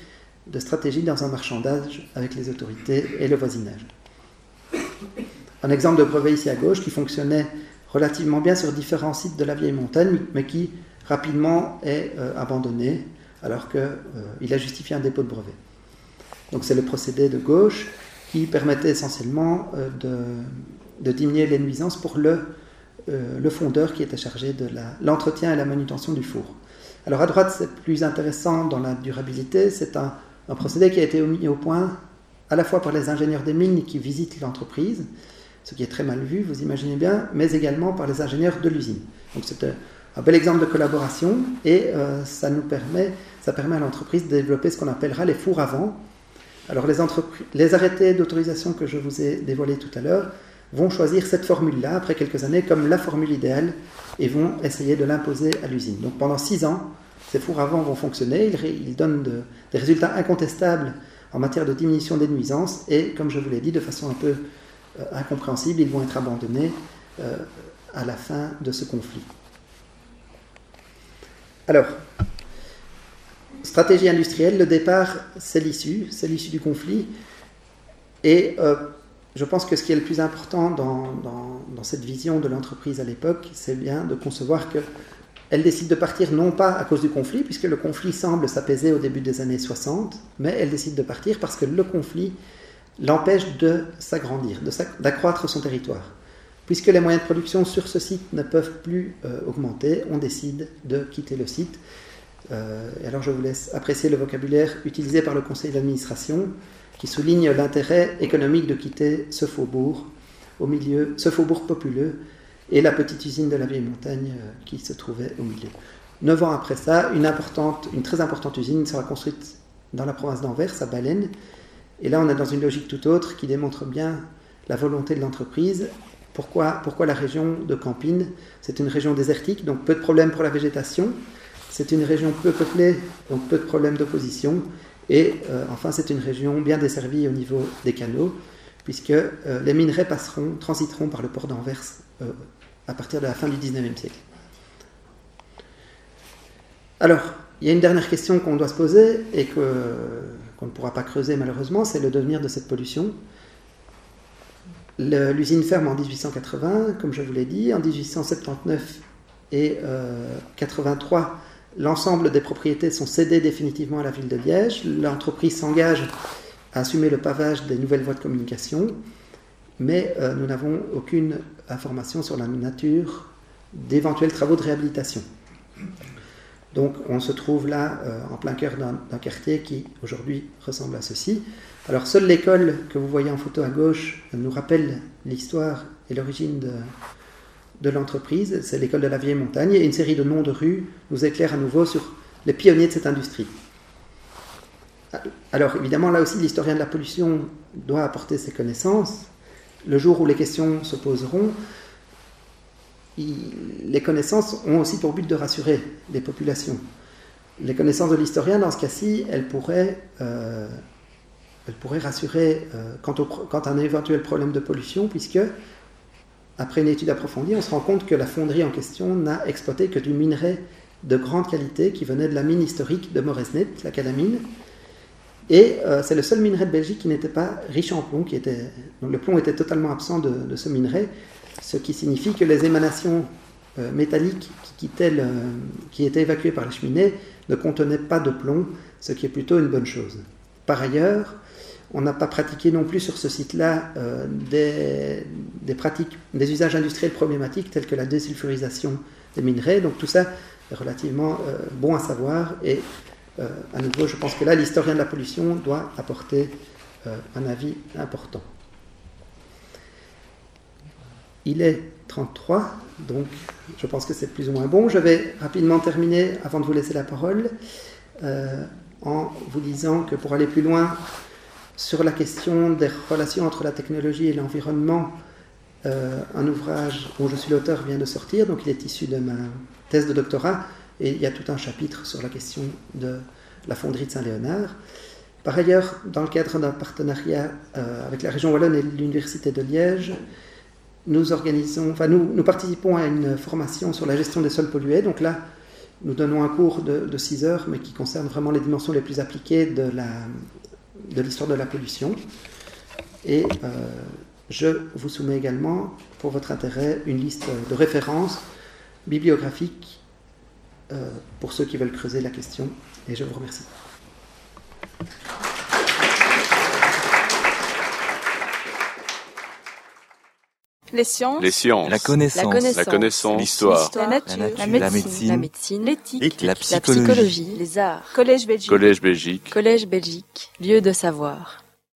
D: de stratégie dans un marchandage avec les autorités et le voisinage. Un exemple de brevet ici à gauche qui fonctionnait relativement bien sur différents sites de la vieille montagne, mais qui rapidement est euh, abandonné alors qu'il euh, a justifié un dépôt de brevet. Donc c'est le procédé de gauche qui permettait essentiellement euh, de, diminuer les nuisances pour le, le fondeur qui était chargé de l'entretien et la manutention du four. Alors à droite, c'est plus intéressant dans la durabilité, c'est un, procédé qui a été mis au point à la fois par les ingénieurs des mines qui visitent l'entreprise, ce qui est très mal vu, vous imaginez bien, mais également par les ingénieurs de l'usine. Donc c'est un bel exemple de collaboration et euh, ça nous permet, ça permet à l'entreprise de développer ce qu'on appellera les fours à vent, alors les, arrêtés d'autorisation que je vous ai dévoilés tout à l'heure vont choisir cette formule-là, après quelques années, comme la formule idéale et vont essayer de l'imposer à l'usine. Donc pendant six ans, ces fours à vent vont fonctionner, ils, donnent des résultats incontestables en matière de diminution des nuisances et, comme je vous l'ai dit, de façon un peu euh, incompréhensible, ils vont être abandonnés euh, à la fin de ce conflit. Alors, stratégie industrielle, le départ, c'est l'issue, c'est l'issue du conflit. Et euh, je pense que ce qui est le plus important dans, cette vision de l'entreprise à l'époque, c'est bien de concevoir qu'elle décide de partir non pas à cause du conflit, puisque le conflit semble s'apaiser au début des années 60, mais elle décide de partir parce que le conflit l'empêche de s'agrandir, d'accroître son territoire. Puisque les moyens de production sur ce site ne peuvent plus euh, augmenter, on décide de quitter le site euh, et alors je vous laisse apprécier le vocabulaire utilisé par le conseil d'administration qui souligne l'intérêt économique de quitter ce faubourg au milieu, ce faubourg populeux et la petite usine de la vieille montagne euh, qui se trouvait au milieu. Neuf ans après ça, une, très importante usine sera construite dans la province d'Anvers, à Baleine. Et là, on est dans une logique tout autre qui démontre bien la volonté de l'entreprise. Pourquoi, la région de Campine? C'est une région désertique, donc peu de problèmes pour la végétation. C'est une région peu peuplée, donc peu de problèmes d'opposition. Et euh, enfin, c'est une région bien desservie au niveau des canaux, puisque euh, les minerais passeront, transiteront par le port d'Anvers à partir de la fin du 19e siècle. Alors, il y a une dernière question qu'on doit se poser et qu'on ne pourra pas creuser malheureusement, c'est le devenir de cette pollution. L'usine ferme en 1880, comme je vous l'ai dit. En 1879 et 83, L'ensemble des propriétés sont cédées définitivement à la ville de Liège. L'entreprise s'engage à assumer le pavage des nouvelles voies de communication, mais euh, nous n'avons aucune information sur la nature d'éventuels travaux de réhabilitation. Donc on se trouve là euh, en plein cœur d'un quartier qui aujourd'hui ressemble à ceci. Alors seule l'école que vous voyez en photo à gauche nous rappelle l'histoire et l'origine de, de l'entreprise, c'est l'école de la vieille montagne, et une série de noms de rues nous éclaire à nouveau sur les pionniers de cette industrie. Alors évidemment, là aussi, l'historien de la pollution doit apporter ses connaissances. Le jour où les questions se poseront, les connaissances ont aussi pour but de rassurer les populations. Les connaissances de l'historien, dans ce cas-ci, elles pourraient, euh, rassurer euh, quant, quant, à un éventuel problème de pollution, puisque après une étude approfondie, on se rend compte que la fonderie en question n'a exploité que du minerai de grande qualité qui venait de la mine historique de Moresnet, la calamine. Et euh, c'est le seul minerai de Belgique qui n'était pas riche en plomb, qui était, donc le plomb était totalement absent de, ce minerai, ce qui signifie que les émanations euh, métalliques qui, étaient évacuées par la cheminée ne contenaient pas de plomb, ce qui est plutôt une bonne chose. Par ailleurs, on n'a pas pratiqué non plus sur ce site-là euh, des, pratiques, des usages industriels problématiques tels que la désulfurisation des minerais. Donc tout ça est relativement bon à savoir. Et euh, à nouveau, je pense que là, l'historien de la pollution doit apporter un avis important. Il est 33, donc je pense que c'est plus ou moins bon. Je vais rapidement terminer avant de vous laisser la parole en vous disant que pour aller plus loin, sur la question des relations entre la technologie et l'environnement, euh, un ouvrage dont je suis l'auteur vient de sortir, donc il est issu de ma thèse de doctorat, et il y a tout un chapitre sur la question de la fonderie de Saint-Léonard. Par ailleurs, dans le cadre d'un partenariat euh, avec la région Wallonne et l'Université de Liège, nous, participons à une formation sur la gestion des sols pollués. Donc là, nous donnons un cours de, de 6 heures, mais qui concerne vraiment les dimensions les plus appliquées de l'histoire de la pollution. Et euh, je vous soumets également, pour votre intérêt, une liste de références bibliographiques pour ceux qui veulent creuser la question. Et je vous remercie.
A: Les sciences.
B: Les sciences.
C: La connaissance.
B: La connaissance. L'histoire.
A: La, nature.
C: La, médecine.
A: médecine. L'éthique.
C: La,
A: psychologie. Les arts. Collège Belgique.
B: Collège Belgique.
A: Collège Belgique. Lieu de savoir.